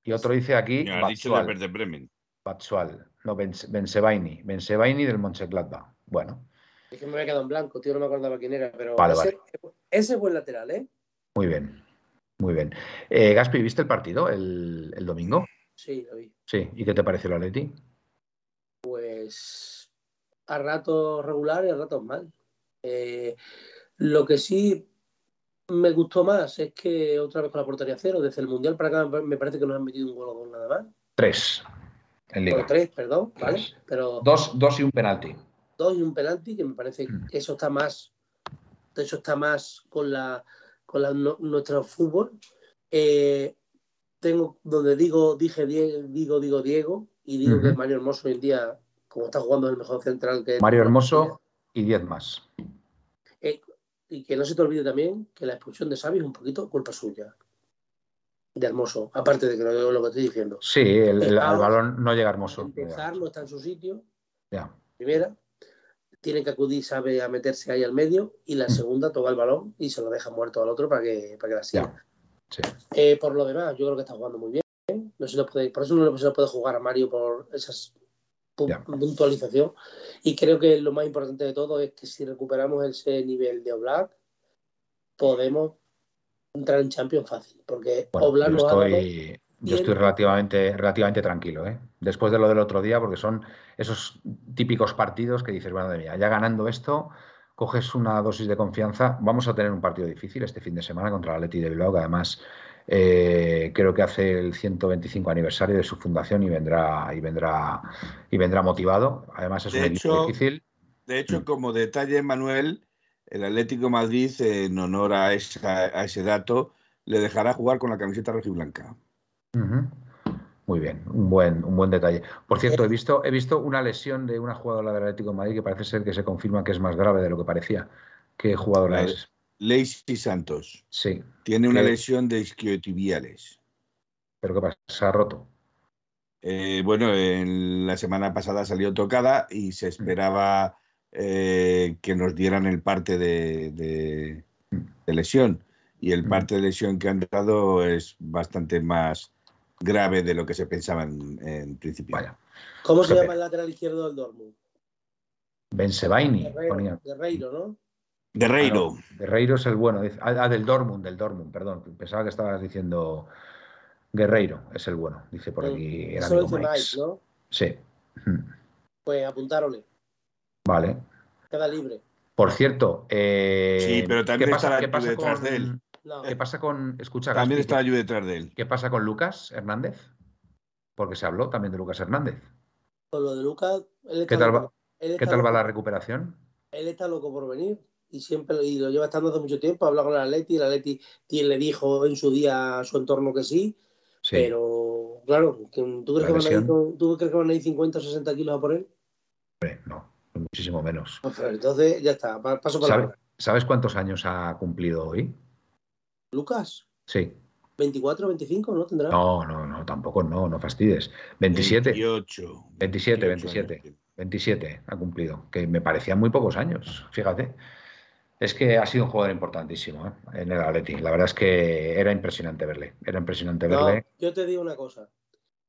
Y otro dice aquí Me ha dicho de Batsual, Bremen. Batsual. No, Bens- Bensebaini. Bensebaini del Mönchengladbach. Bueno, Es que me había quedado en blanco, tío, no me acordaba quién era, pero Vale, ese, ese es buen lateral, ¿eh? muy bien. Muy bien. Eh, Gaspi, ¿viste el partido el, el domingo? Sí, lo vi. Sí. ¿Y qué te pareció el Atleti? Pues a ratos regular y a ratos mal. Eh, lo que sí me gustó más es que otra vez con la portería cero, desde el Mundial para acá me parece que nos han metido un gol o dos nada más. Tres. En Por Liga. tres, perdón, ¿vale? Pero Dos, dos y un penalti. dos y un penalti que me parece Mm. que eso está más eso está más con la con la, no- nuestro fútbol Eh, tengo donde digo dije digo digo Diego y digo que Ujú. Mario Hermoso hoy en día como está jugando es el mejor central que Mario Hermoso y diez más. Eh, y que no se te olvide también que la expulsión de Xavi es un poquito culpa suya de Hermoso aparte de que lo, lo que estoy diciendo Sí, el, el- balón no llega hermoso. empezar no está en su sitio Ya. primera, tiene que acudir, sabe, a meterse ahí al medio, y la Mm. segunda toma el balón y se lo deja muerto al otro para que, para que la siga. Sí. Eh, por lo demás, yo creo que está jugando muy bien. No se puede, por eso no se le puede jugar a Mario por esas pu- Ya. puntualización. Y creo que lo más importante de todo es que si recuperamos ese nivel de Oblak, podemos entrar en Champions fácil. Porque Bueno, Oblak dado- estoy, yo estoy el- relativamente, relativamente tranquilo, ¿eh? Después de lo del otro día, porque son esos típicos partidos que dices, bueno, de mía, ya ganando esto, coges una dosis de confianza. Vamos a tener un partido difícil este fin de semana contra el Atleti de Bilbao, que además eh, creo que hace el 125 aniversario de su fundación y vendrá y vendrá y vendrá motivado. Además es De un equipo hecho, difícil. De hecho, Mm. como detalle, Manuel, el Atlético de Madrid, en honor a, esa- a ese dato, le dejará jugar con la camiseta rojiblanca. Muy bien, un buen, un buen detalle. Por cierto, he visto, he visto una lesión de una jugadora del Atlético de Madrid que parece ser que se confirma que es más grave de lo que parecía. ¿Qué jugadora Vale. es? Lacey Santos Sí, tiene una ¿Qué? lesión de isquiotibiales. pero ¿qué pasa? Se ha roto. Eh, bueno, en la semana pasada salió tocada y se esperaba eh, que nos dieran el parte de, de- de lesión. Y el Mm. parte de lesión que han dado es bastante más grave de lo que se pensaba en, en principio. Vaya. ¿Cómo se llama el lateral izquierdo del Dortmund? Bensebaini, Guerreiro. Guerreiro, ¿no? Guerreiro. Ah, no, Guerreiro es el bueno. Ah, ah, del Dortmund, del Dortmund, perdón. Pensaba que estabas diciendo Guerreiro es el bueno, dice por aquí el Eso lo amigo dice Mike. ¿no? Sí. Pues apuntáronle, Vale. queda libre. Por cierto, eh, Sí, pero también ¿qué pasa, está qué pasa detrás con, de él. No, ¿Qué pasa con. Escucha, También Gaspi, estaba ¿qué- yo detrás de él. ¿Qué pasa con Lucas Hernández? Porque se habló también de Lucas Hernández. con lo de Lucas, él está ¿Qué tal loco- va, él ¿qué tal va la recuperación? Él está loco por venir y siempre y lo lleva estando hace mucho tiempo. Habla con el Atleti, el Atleti y le dijo en su día a su entorno que sí, Sí. pero claro, ¿tú crees, que van a ir con- ¿tú crees que van a ir 50 o 60 kilos a por él? No, muchísimo menos. Pues, pero entonces ya está, pa- paso para ¿Sabe- ¿Sabes cuántos años ha cumplido hoy? Lucas, Sí. 24, 25, ¿no tendrá? No, no, no, tampoco no, no fastidies. 27, 28. 27, 28 27. años. 27 ha cumplido, que me parecían muy pocos años, fíjate. Es que ha sido un jugador importantísimo ¿eh? en el Atleti. La verdad es que era impresionante verle. Era impresionante No, verle. yo te digo una cosa.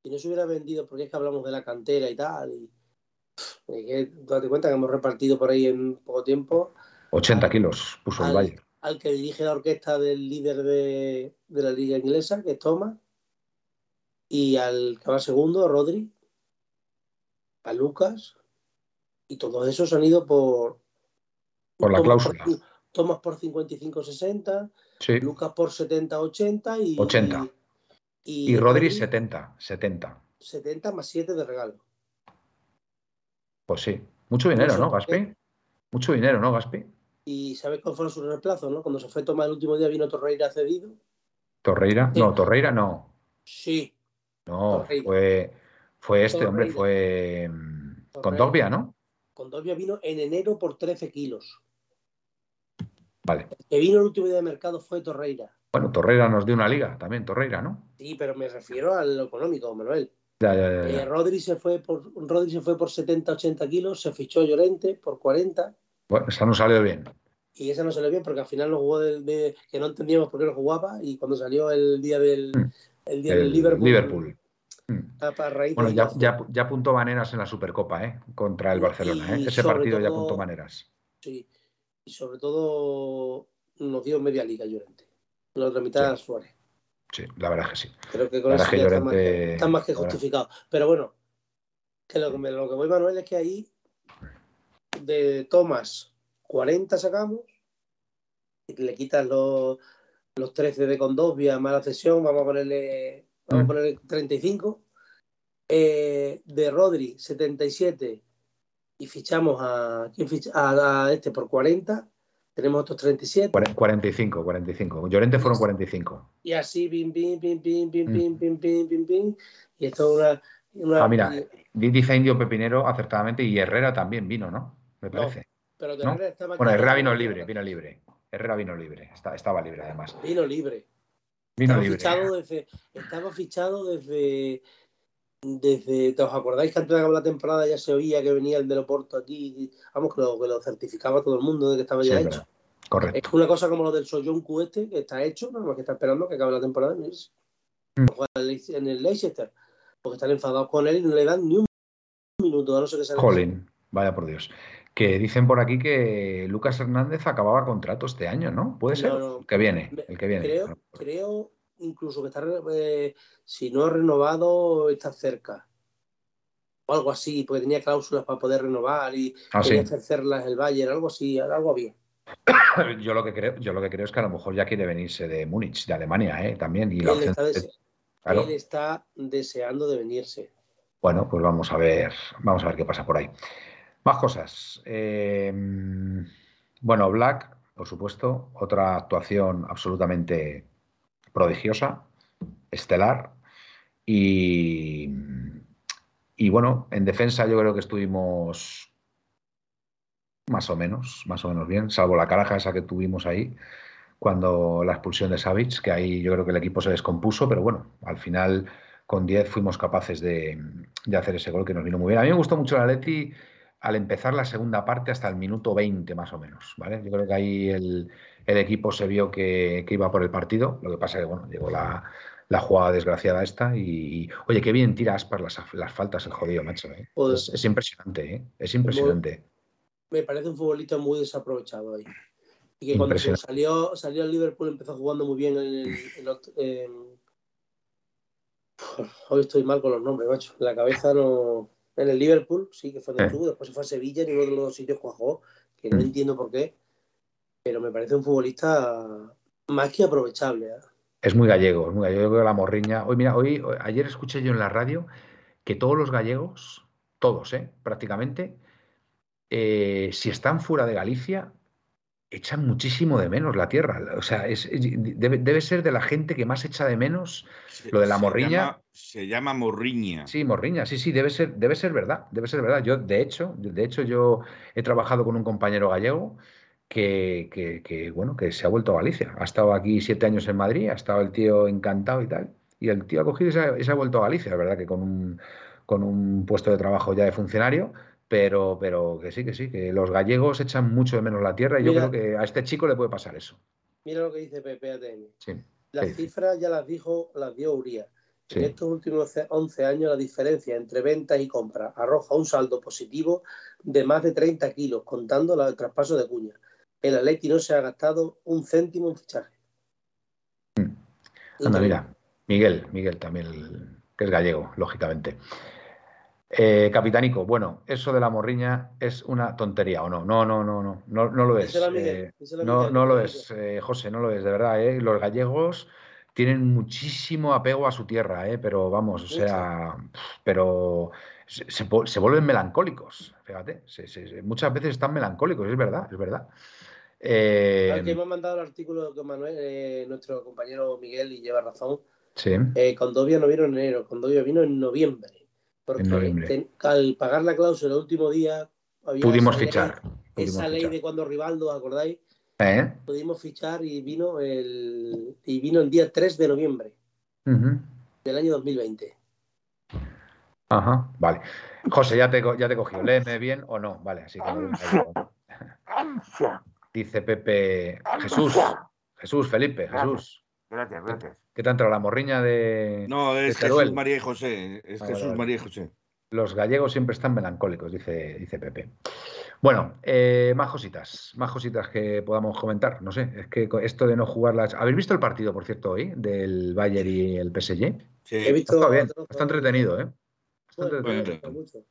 Si no se hubiera vendido, porque es que hablamos de la cantera y tal, y, y que, date cuenta que hemos repartido por ahí en poco tiempo 80 kilos puso el al, Bayern. Al que dirige la orquesta del líder de, de la liga inglesa, que es Thomas, y al que va segundo, Rodri, a Lucas, y todos esos han ido por... Por la Thomas cláusula. Por, Thomas por 55-60, Sí. Lucas por 70-80 y... 80. Y, Y Rodri 70, 70. 70 más 7 de regalo. Pues sí. Mucho dinero, ¿no, Gaspi? qué. Mucho dinero, ¿no, Gaspi? ¿Y sabes cuál fue su reemplazo, no? Cuando se fue Tomás el último día vino Torreira cedido. ¿Torreira? Sí. No, Torreira no. Sí, No, Torreira. fue, fue este, hombre, fue mm, con Torreira. Dogbia, ¿no? Condovia vino en enero por 13 kilos. Vale. El que vino el último día de mercado fue Torreira. Bueno, Torreira nos dio una liga también, Torreira, ¿no? Sí, pero me refiero a lo económico, Manuel. Ya, ya, ya, Eh. Rodri se fue por Rodri se fue por 70-80 kilos, se fichó Llorente por 40 Bueno, esa no salió bien. y esa no salió bien porque al final no jugó del- de, que no entendíamos por qué no jugaba y cuando salió el día del Mm. el día El del Liverpool, Liverpool. Mm. Bueno, ya, ya, ya apuntó Maneras en la Supercopa, ¿eh? Contra el Barcelona, ¿eh? Ese partido ya apuntó Maneras. sí, y sobre todo nos dio media liga Llorente. La otra mitad Suárez. Sí, la verdad es que sí. Creo que con La eso ya que está, más, Llorente- está más que justificado. Pero bueno, que lo, que lo que voy, Manuel, es que ahí de Tomás 40 sacamos, y le quitas los, los 13 de Condovia, mala cesión, vamos a ponerle, vamos a Mm. ponerle 35. Eh, de Rodri 77 y fichamos a, ¿quién ficha? a, a este por 40, tenemos otros 37. Cuare- 45, 45. Llorente fueron 45. Y así, pim, pim, pim, pim, pim, Mm. pim, pim, pim, pim, pim. Y esto es una. una- Ah, mira, Di- Dice Indio Pepinero acertadamente y Herrera también vino, ¿no? Me No, parece. pero de ¿no? Estaba Bueno. Herrera vino libre, vino libre. Herrera vino libre, está- estaba libre además. Vino libre. Vino Estaba libre. fichado desde. Estaba fichado desde. Desde. ¿Os acordáis que antes de acabar la temporada ya se oía que venía el de Loporto aquí? Vamos, que lo, que lo certificaba todo el mundo de que estaba ya hecho. Correcto. Es una cosa como lo del Soyuncu este, que está hecho, nada más que está esperando que acabe la temporada. Mm. En el Leic- en el Leicester. Porque están enfadados con él y no le dan ni un minuto, a no ser que sea Jolín, vaya por Dios. Que dicen por aquí que Lucas Hernández acababa contrato este año, ¿no? ¿Puede ser? No, no. El que viene, el que viene. Creo, creo incluso que está, eh, si no ha renovado, está cerca. O algo así, porque tenía cláusulas para poder renovar y Ah, sí. ejercerlas el Bayern, algo así, algo había. [COUGHS] Yo lo que creo, yo lo que creo es que a lo mejor ya quiere venirse de Múnich, de Alemania, ¿eh? También. Y la opción está, de- dese- claro. él está deseando de venirse. Bueno, pues vamos a ver, vamos a ver qué pasa por ahí. Más cosas. Eh, bueno, Black, por supuesto, otra actuación absolutamente prodigiosa, estelar. Y, y bueno, en defensa yo creo que estuvimos más o menos, más o menos bien, salvo la caraja esa que tuvimos ahí cuando la expulsión de Savic, que ahí yo creo que el equipo se descompuso, pero bueno, al final con 10 fuimos capaces de, de hacer ese gol que nos vino muy bien. A mí me gustó mucho el Atleti al empezar la segunda parte hasta el minuto 20 más o menos, ¿vale? Yo creo que ahí el, el equipo se vio que, que iba por el partido, lo que pasa que, bueno, llegó la, la jugada desgraciada esta y, y, oye, qué bien tira Aspar las, las faltas el jodido, macho, ¿eh? Joder. es, es impresionante, ¿eh? Es impresionante. Me parece un futbolista muy desaprovechado ahí. Y que cuando salió, salió al Liverpool empezó jugando muy bien en el. en ot- en- Hoy estoy mal con los nombres, macho. La cabeza no. En el Liverpool, sí que fue de Eh. tú, después se fue a Sevilla en uno de los dos sitios jugó, que no Mm. entiendo por qué. Pero me parece un futbolista más que aprovechable. ¿eh? Es muy gallego, es muy gallego. Yo que la morriña. Hoy, mira, hoy, ayer escuché yo en la radio que todos los gallegos, todos, ¿eh? prácticamente, eh, si están fuera de Galicia, echan muchísimo de menos la tierra. O sea, es, es- debe, debe ser de la gente que más echa de menos. Se- Lo de la se morriña- llama- se llama morriña. Sí, morriña, sí, sí, debe ser, debe ser verdad, debe ser verdad. Yo, de hecho, de hecho, yo he trabajado con un compañero gallego que, que- que, bueno, que se ha vuelto a Galicia. Ha estado aquí siete años en Madrid, ha estado el tío encantado y tal. Y el tío ha cogido y se ha, y se ha vuelto a Galicia, es verdad que con un, con un puesto de trabajo ya de funcionario, pero, pero que sí, que sí, que los gallegos echan mucho de menos la tierra y yo creo que a este chico le puede pasar eso. Mira lo que dice Pepe ATM. Sí, Las Sí. cifras ya las dijo, las dio Uría. sí. En estos últimos 11 años la diferencia entre ventas y compras arroja un saldo positivo de más de 30 kilos, contando el traspaso de cuña. El Atleti no se ha gastado un céntimo en fichaje. Mm. Anda, mira, Miguel, Miguel también, que es gallego, lógicamente. Eh, Capitánico, bueno, eso de la morriña es una tontería, ¿o no? No, no, no, no, no, no lo es. Eh, no, lo es, eh, José, no lo es, de verdad, ¿eh? Los gallegos tienen muchísimo apego a su tierra, ¿eh? pero vamos, o sea, pero se, se, se vuelven melancólicos, fíjate, se, se, muchas veces están melancólicos, es verdad, es verdad. Eh, me ha mandado el artículo con Manuel, eh, nuestro compañero Miguel, y lleva razón. Sí. Eh, Condovia no vino en enero, Condovia vino en noviembre. Porque En noviembre. ten- al pagar la cláusula el último día, había Pudimos esa ley- fichar. pudimos esa ley fichar. de cuando Rivaldo, ¿acordáis? ¿Eh? Pudimos fichar y vino el y vino el día 3 de noviembre Ujú. del año 2020. Ajá, vale. José, ya te, ya te he cogido. Léeme bien o no. Vale, así que. Dice Pepe, Jesús, Jesús, Felipe, Jesús. Gracias, gracias. ¿Qué te ha entrado la morriña de No, es? Jesús María y José. Es Ah, Jesús vale. María y José. Los gallegos siempre están melancólicos, dice, dice Pepe. Bueno, eh, más cositas, más cositas que podamos comentar. No sé, es que esto de no jugar las. ¿Habéis visto el partido, por cierto, hoy del Bayern y el PSG? Sí. He visto estado bien, está entretenido, ¿eh? Está Bueno, entretenido. mucho.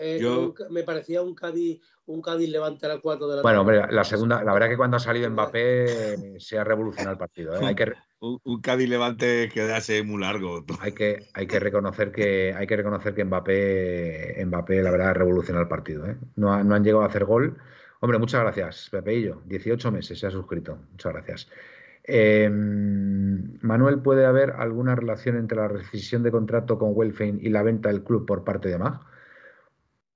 Eh, Yo- un ca- me parecía un Cádiz, un Cádiz levante a las 4 de la Bueno, hombre, la segunda, la verdad que cuando ha salido Mbappé se ha revolucionado el partido. ¿eh? [LAUGHS] Hay, que, un, un Cádiz Levante quedase muy largo. [LAUGHS] hay, que, hay que reconocer que hay que reconocer que Mbappé, Mbappé la verdad, ha revolucionado el partido. ¿eh? No, ha- no han llegado a hacer gol. Hombre, muchas gracias, Pepeillo. 18 meses se ha suscrito. Muchas gracias. Eh, Manuel, ¿puede haber alguna relación entre la rescisión de contrato con Welfein y la venta del club por parte de MAG?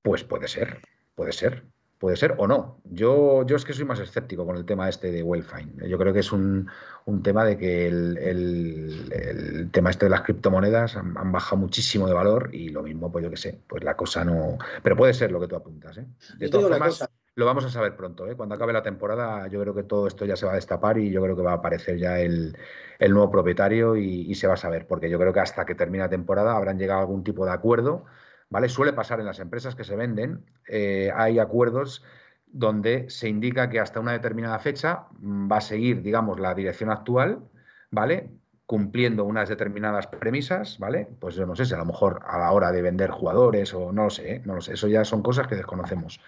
Pues puede ser, puede ser, puede ser o no. Yo, yo es que soy más escéptico con el tema este de Wellfine. Yo creo que es un, un tema de que el, el- el tema este de las criptomonedas han, han bajado muchísimo de valor y lo mismo, pues yo qué sé, pues la cosa no... Pero puede ser lo que tú apuntas, ¿eh? De todas formas, lo vamos a saber pronto, ¿eh? Cuando acabe la temporada, yo creo que todo esto ya se va a destapar y yo creo que va a aparecer ya el, el nuevo propietario y, y se va a saber, porque yo creo que hasta que termine la temporada habrán llegado a algún tipo de acuerdo, ¿vale? Suele pasar en las empresas que se venden, eh, hay acuerdos donde se indica que hasta una determinada fecha mm, va a seguir, digamos, la dirección actual, ¿vale? Cumpliendo unas determinadas premisas, ¿vale? Pues yo no sé si a lo mejor a la hora de vender jugadores o no lo sé, ¿eh? no lo sé, eso ya son cosas que desconocemos.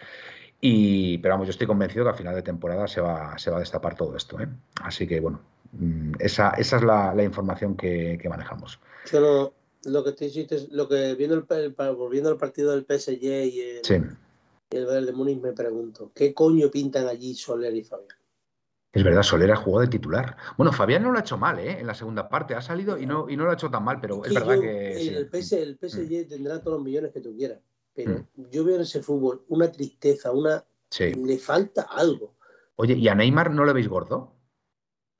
Y, pero vamos, yo estoy convencido que a final de temporada se va, se va a destapar todo esto. ¿eh? Así que bueno, mm, esa, esa es la, información que, que manejamos. Yo no, lo que estoy diciendo es- lo que viendo el, el- volviendo al partido del PSG y el, Sí, y el Bayern de Múnich me pregunto, ¿qué coño pintan allí Soler y Fabián? es verdad, Solera jugó de titular. Bueno, Fabián no lo ha hecho mal ¿eh? en la segunda parte, ha salido y no, y no lo ha hecho tan mal, pero es Sí, verdad yo- que. sí. Mm. el, PS el PSG tendrá todos los millones que tú quieras, pero yo veo en ese fútbol una tristeza, una Sí. le falta algo. Oye, ¿y a Neymar no le veis gordo?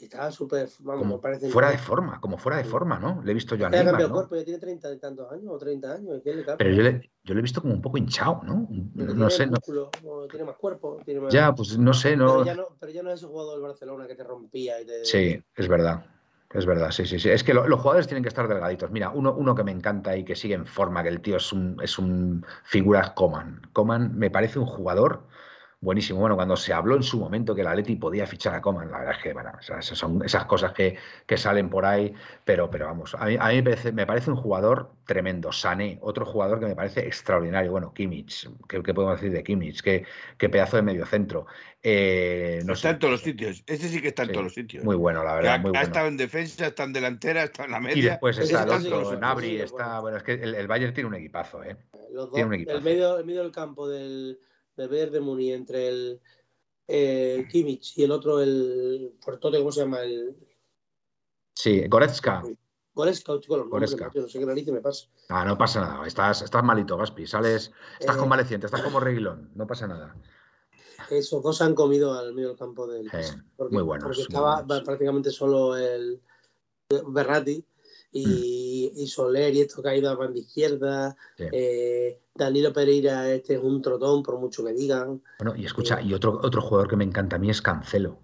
Estaba súper, vamos, Como parece fuera de forma, como fuera de forma, ¿no? Le he visto yo a Neymar, cambiado ¿no? cuerpo, ya tiene treinta y tantos años o 30 años. ¿qué le? Pero yo le, yo le he visto como un poco hinchado, ¿no? Pero No tiene sé, no- músculo, o tiene más cuerpo. Tiene más... ya, pues no sé, pero, no. ya no, pero ya no es ese jugador del Barcelona que te rompía y te... Sí, es verdad. Es verdad, sí, sí, sí. Es que lo- los jugadores tienen que estar delgaditos. Mira, uno, uno que me encanta y que sigue en forma, que el tío es un, es un figura es Coman. Coman me parece un jugador buenísimo. Bueno, cuando se habló en su momento que el Atleti podía fichar a Coman, la verdad es que, bueno, o sea, esas son esas cosas que, que salen por ahí, pero, pero vamos, a mí, a mí me, parece, me parece un jugador tremendo. Sané, otro jugador que me parece extraordinario. Bueno, Kimmich, ¿qué, qué podemos decir de Kimmich? ¿Qué, qué pedazo de mediocentro. Eh, no está sé, en todos los sitios. Ese sí que está en Sí, todos los sitios. Muy bueno, la verdad, ha, muy ha bueno. estado en defensa, está en delantera, está en la media. Y después está el otro, Nabri, está. bueno. Es que el, el Bayern tiene un equipazo, ¿eh? Los dos, Tiene un equipazo. el, medio, el medio del campo del, de Múnich entre el, el Kimmich y el otro, el Puertote, ¿cómo se llama? El Sí, Goretzka. Goretzka, chico, los Goretzka. no sé qué narices me pasa. Ah, no pasa nada. Estás, estás malito, Gaspi. Sales, estás Eh, convaleciente, estás como reguilón. No pasa nada. Esos dos han comido al medio del campo del Eh, porque, muy buenos, porque muy estaba buenos. prácticamente solo el Berrati y, Mm. y Soler y esto que ha ido a banda izquierda. Sí. eh, Danilo Pereira, este es un trotón, por mucho que digan. Bueno, y escucha, Eh. y otro, otro jugador que me encanta a mí es Cancelo.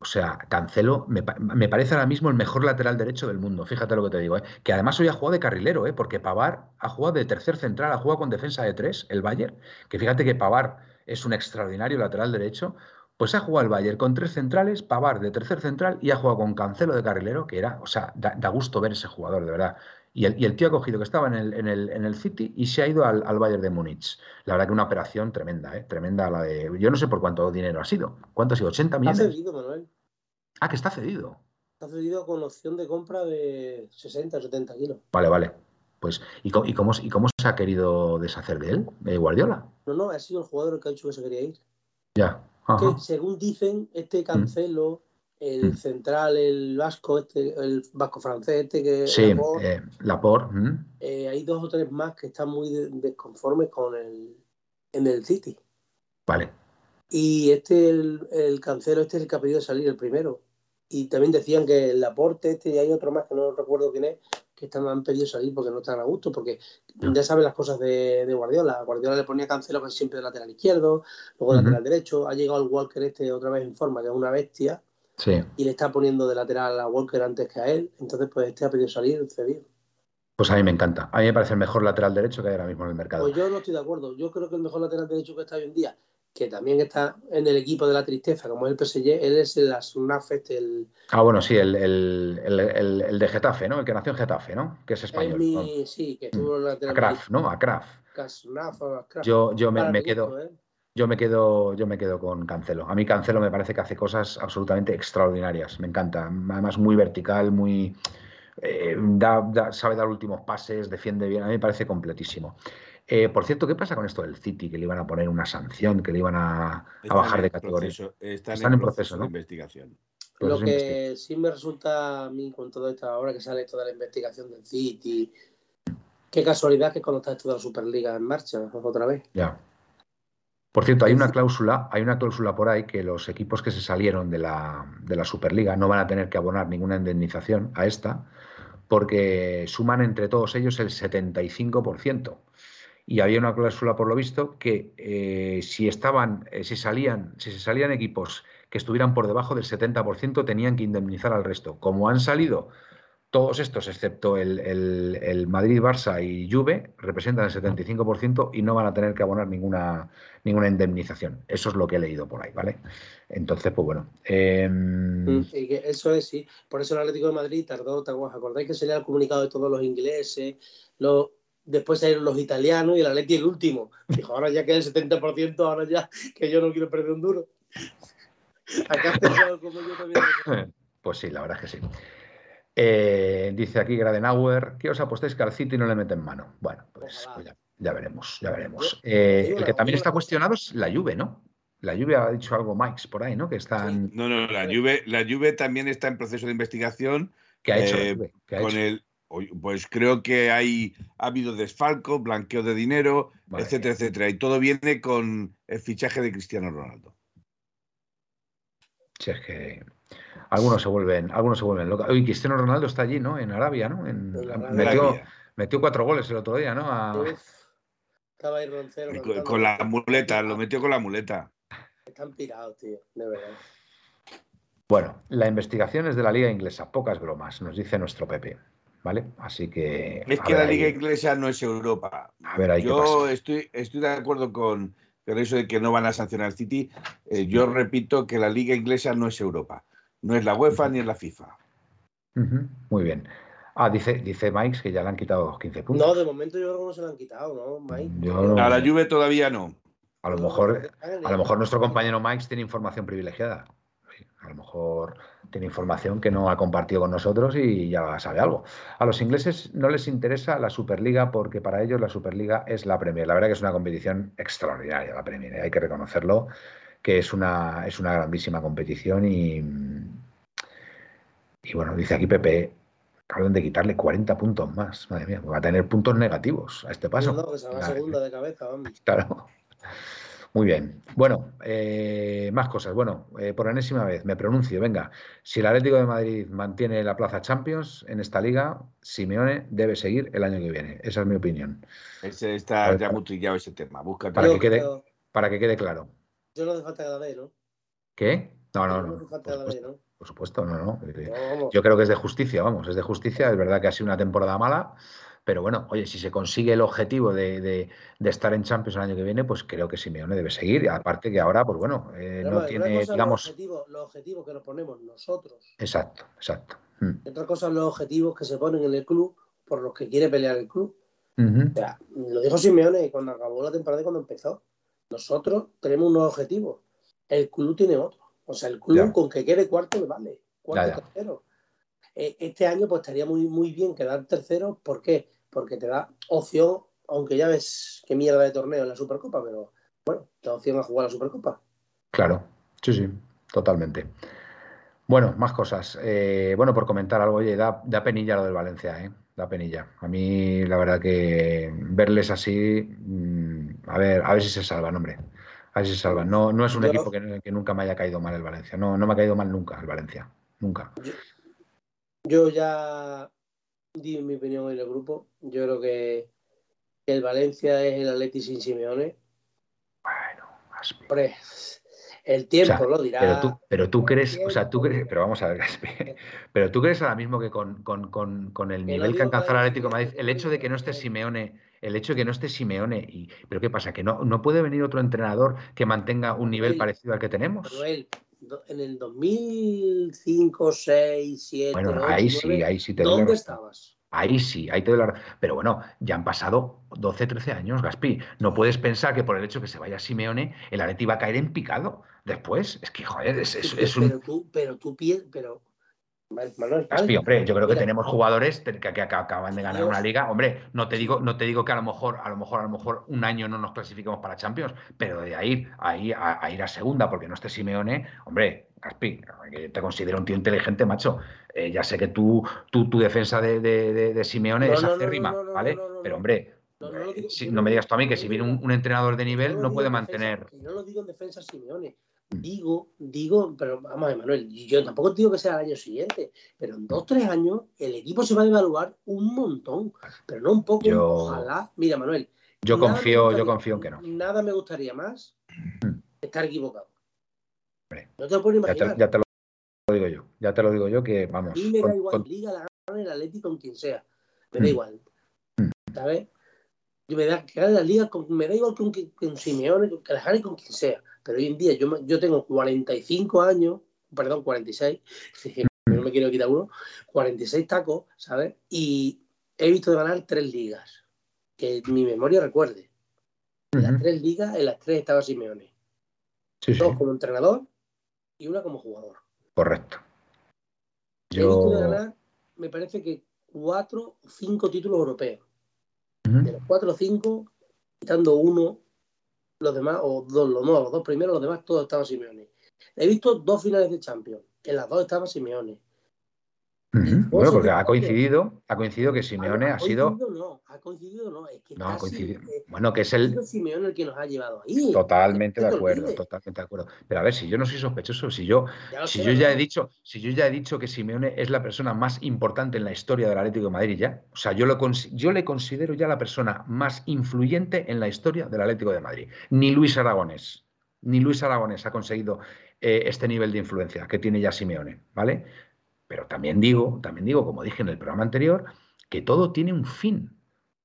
O sea, Cancelo me, me parece ahora mismo el mejor lateral derecho del mundo. Fíjate lo que te digo, ¿eh? Que además hoy ha jugado de carrilero, ¿eh? Porque Pavar ha jugado de tercer central, ha jugado con defensa de tres, el Bayern. Que fíjate que Pavar es un extraordinario lateral derecho. Pues ha jugado el Bayern con tres centrales, Pavar de tercer central y ha jugado con Cancelo de carrilero, que era, o sea, da, da gusto ver ese jugador, de verdad. Y el, y el tío ha cogido que estaba en el, en el, en el City y se ha ido al, al Bayern de Múnich. La verdad que una operación tremenda, ¿eh? Tremenda la de. Yo no sé por cuánto dinero ha sido. ¿Cuánto ha sido? ¿80 Ha millones? cedido, Manuel. Ah, que está cedido. Está cedido con opción de compra de 60 o 70 kilos. Vale, vale. Pues, ¿y cómo, y, cómo, ¿y cómo se ha querido deshacer de él, Guardiola? No, no, ha sido el jugador el que ha dicho que se quería ir. Ya. Que, según dicen, este Cancelo, el Mm. central, el vasco, este, el vasco francés, este que Sí, Laporte, eh. ¿mm? eh, hay dos o tres más que están muy de- desconformes con el en el City. Vale. Y este, el, el Cancelo, este es el que ha pedido salir el primero. Y también decían que el Laporte, este, y hay otro más que no recuerdo quién es, que están, han pedido salir porque no están a gusto, porque ya saben las cosas de, de Guardiola. Guardiola le ponía Cancelo que siempre de lateral izquierdo, luego de lateral derecho. Ha llegado el Walker este otra vez en forma, que es una bestia, Sí. y le está poniendo de lateral a Walker antes que a él. Entonces, pues este ha pedido salir, cedido. Pues a mí me encanta. A mí me parece el mejor lateral derecho que hay ahora mismo en el mercado. Pues yo no estoy de acuerdo. Yo creo que el mejor lateral derecho que está hoy en día, que también está en el equipo de la tristeza, como es el PSG, él es el Asnaf, este, el, Ah, bueno, sí, el, el, el, de Getafe, ¿no? El que nació en Getafe, ¿no? Que es es español. sí, que estuvo en la A Kraft, ¿no? A Kraft. Yo, yo me, me quedo, ¿eh? yo me quedo, yo me quedo con Cancelo. A mí Cancelo me parece que hace cosas absolutamente extraordinarias. Me encanta. Además, muy vertical, muy eh, da- da- sabe dar últimos pases, defiende bien. A mí me parece completísimo. Eh, por cierto, ¿qué pasa con esto del City? Que le iban a poner una sanción, que le iban a, bajar de categoría. proceso- están, Están en en proceso, proceso ¿no? de investigación. Lo Proceso que sí me resulta a mí con todo esto, ahora que sale toda la investigación del City, qué casualidad que cuando está esto de la Superliga en marcha otra vez. Ya. Por cierto, hay una cláusula, hay una cláusula por ahí que los equipos que se salieron de la, de la Superliga no van a tener que abonar ninguna indemnización a esta, porque suman entre todos ellos el 75%. Y había una cláusula, por lo visto, que eh, si estaban, eh, si salían, si se salían equipos que estuvieran por debajo del 70%, tenían que indemnizar al resto. Como han salido todos estos, excepto el, el- Madrid, Barça y Juve, representan el 75% y no van a tener que abonar ninguna, ninguna indemnización. Eso es lo que he leído por ahí, ¿vale? Entonces, pues bueno. em, que eso es, sí. Por eso el Atlético de Madrid tardó, ¿te acuerdas? ¿Acordáis que salía el comunicado de todos los ingleses? Los, después salieron los italianos y el Atleti el último. Dijo, ahora ya queda el 70%, ahora ya que yo no quiero perder un duro. Acá como yo también. [LAUGHS] Pues sí, la verdad es que sí. Eh, dice aquí Gradenauer, ¿qué os apostáis que al City no le meten mano? Bueno, pues, pues ya, ya veremos, ya veremos. Yo- Eh, el que también está cuestionado es la Juve, ¿no? La Juve ha dicho algo Mike por ahí, ¿no? Que están... No, no, la Juve, la Juve también está en proceso de investigación ¿Qué ha hecho la Eh, Juve? ¿Qué ha con hecho? el. Pues creo que hay ha habido desfalco, blanqueo de dinero, etcétera, etcétera. Y todo viene con el fichaje de Cristiano Ronaldo. Si es que algunos se vuelven, algunos se vuelven locos. Oye, Cristiano Ronaldo está allí, ¿no? En Arabia, ¿no? En- En Arabia. metió, Arabia. metió cuatro goles el otro día, ¿no? A- estaba ahí Roncero. Con, con la muleta, lo metió con la muleta. Están pirados, tío, de verdad. Bueno, la investigación es de la liga inglesa, pocas bromas, nos dice nuestro Pepe, ¿vale? Así que... Es que ver la liga ahí- inglesa no es Europa. A ver ahí qué Yo estoy, estoy de acuerdo con, con eso de que no van a sancionar al City. Eh, yo repito que la liga inglesa no es Europa. No es la UEFA ni es la FIFA. Muy bien. Ah, dice, dice Mike que ya le han quitado los 15 puntos. No, de momento yo creo que no se lo han quitado, ¿no, Mike? Yo A la Juve todavía no. A lo mejor, a lo mejor nuestro compañero Mike tiene información privilegiada. A lo mejor tiene información que no ha compartido con nosotros y ya sabe algo. A los ingleses no les interesa la Superliga porque para ellos la Superliga es la Premier. La verdad que es una competición extraordinaria la Premier, ¿eh? hay que reconocerlo, que es una, es una grandísima competición y, y bueno, dice aquí Pepe, hablan de quitarle 40 puntos más. Madre mía, va a tener puntos negativos a este paso. No, no, que se va Madre segunda de cabeza, vamos. Claro. Muy bien. Bueno, eh, más cosas. Bueno, eh, por enésima vez me pronuncio. Venga, si el Atlético de Madrid mantiene la plaza Champions en esta liga, Simeone debe seguir el año que viene. Esa es mi opinión. Ese está ya para- muy trillado ese tema. Búscate. Para que quede- Para que quede claro. Yo no hace falta que la ¿no? ¿Qué? No, no, no. Por supuesto, ¿no? por supuesto, no. Yo creo que es de justicia, vamos, es de justicia. Es verdad que ha sido una temporada mala, pero bueno, oye, si se consigue el objetivo de, de- de estar en Champions el año que viene, pues creo que Simeone debe seguir. Aparte que ahora, pues bueno, eh, no tiene, digamos. Los objetivos, los objetivos que nos ponemos nosotros. Exacto, exacto. Mm. Otra cosa los objetivos que se ponen en el club por los que quiere pelear el club. O sea, lo dijo Simeone cuando acabó la temporada y cuando empezó. Nosotros tenemos unos objetivos. El club tiene otros. O sea, el club Ya. con que quede cuarto le vale. Cuarto Ya, ya. tercero. eh, este año pues estaría muy, muy bien quedar tercero. ¿Por qué? Porque te da opción, aunque ya ves qué mierda de torneo en la Supercopa, pero bueno, te da opción a jugar la Supercopa. Claro, sí, sí, totalmente. Bueno, más cosas. Eh, bueno, por comentar algo, oye, da, da penilla lo del Valencia, ¿eh? Da penilla. A mí, la verdad que verles así, mm, a ver, a ver si se salvan, hombre. A ver si se salvan. No, no es un Yo- equipo que, que nunca me haya caído mal el Valencia. No, no me ha caído mal nunca el Valencia. Nunca. Yo ya di mi opinión en el grupo. Yo creo que el Valencia es el Atleti sin Simeone. Bueno, Gaspi. Hombre, el tiempo O sea, lo dirá. Pero tú, pero tú crees, o sea, tú crees, pero vamos a ver, [LAUGHS] pero tú crees ahora mismo que con, con- con- con el nivel que digo alcanza el Atlético de Madrid, el hecho de que no esté Simeone, el hecho de que no esté Simeone, y, pero ¿qué pasa? ¿Que no, no puede venir otro entrenador que mantenga un nivel Manuel, parecido al que tenemos? Manuel, en el 2005, 6, 7, Bueno, 8, ahí sí, 9, ahí sí te ¿dónde estabas? Ahí sí, ahí te doy la. Pero bueno, ya han pasado 12, 13 años, Gaspi. No puedes pensar que por el hecho que se vaya Simeone, el Atleti va a caer en picado después. Es que, joder, es, es- es un... Pero tú, pero tú piensas, pero Vale. hombre, yo creo que Mira, tenemos jugadores que, que- que acaban de ganar una liga. Hombre, no te digo, no te digo que a lo mejor, a lo mejor, a lo mejor un año no nos clasifiquemos para Champions, pero de ahí, ahí a, a ir a segunda porque no esté Simeone, hombre, Gaspi, que te considero un tío inteligente, macho. Eh, ya sé que tú, tú- tu defensa de, de- de- de Simeone No, es no, acérrima, no, ¿vale? pero hombre, No, lo eh, me digas tú a mí que si viene un, un entrenador de nivel no puede defensa- mantener. no digo en defensa Simeone. Mm. Digo, digo, pero vamos a ver, Manuel, y yo tampoco digo que sea el año siguiente, pero en dos, tres años el equipo se va a evaluar un montón, pero no un poco, Yo- ojalá. Mira, Manuel, Yo confío, yo confío en que no. Nada me gustaría más Mm. estar equivocado. Hombre, No te lo puedo Ya imaginar. te, ya te lo digo yo, ya te lo digo yo que vamos. Y me con- da igual, con- liga la gana el Atlético con quien sea. Me Mm. da igual. Mm. ¿Sabes? Yo me da que la liga con, me da igual con, que- con Simeone, con- que la gane con quien sea. Pero hoy en día yo, yo tengo 45 años, perdón, 46, [LAUGHS] no me quiero quitar uno, 46 tacos, ¿sabes? Y he visto de ganar tres ligas. Que mi memoria recuerde. En las tres ligas, en las tres estaba Simeone. Sí, sí, Dos como entrenador y una como jugador. correcto. He visto de Yo. ganar, me parece que cuatro o cinco títulos europeos. De los cuatro o cinco, quitando uno, los demás, o dos, los, no, los dos primeros, los demás, todos estaban Simeone. He visto dos finales de Champions. En las dos estaba Simeone. Bueno, porque ha coincidido, ha coincidido que Simeone no, ha sido. no, ha coincidido no. Es que No, ha coincidido. eh, Bueno, que es ha el. Simeone el que nos ha llevado ahí. Totalmente de acuerdo, totalmente de acuerdo. Pero a ver, si yo no soy sospechoso, si yo, Ya si yo ya he dicho, si yo ya he dicho que Simeone es la persona más importante en la historia del Atlético de Madrid ya, o sea, yo lo cons- yo le considero ya la persona más influyente en la historia del Atlético de Madrid. Ni Luis Aragonés, ni Luis Aragonés ha conseguido eh, este nivel de influencia que tiene ya Simeone, ¿vale? Pero también digo, también digo, como dije en el programa anterior, que todo tiene un fin.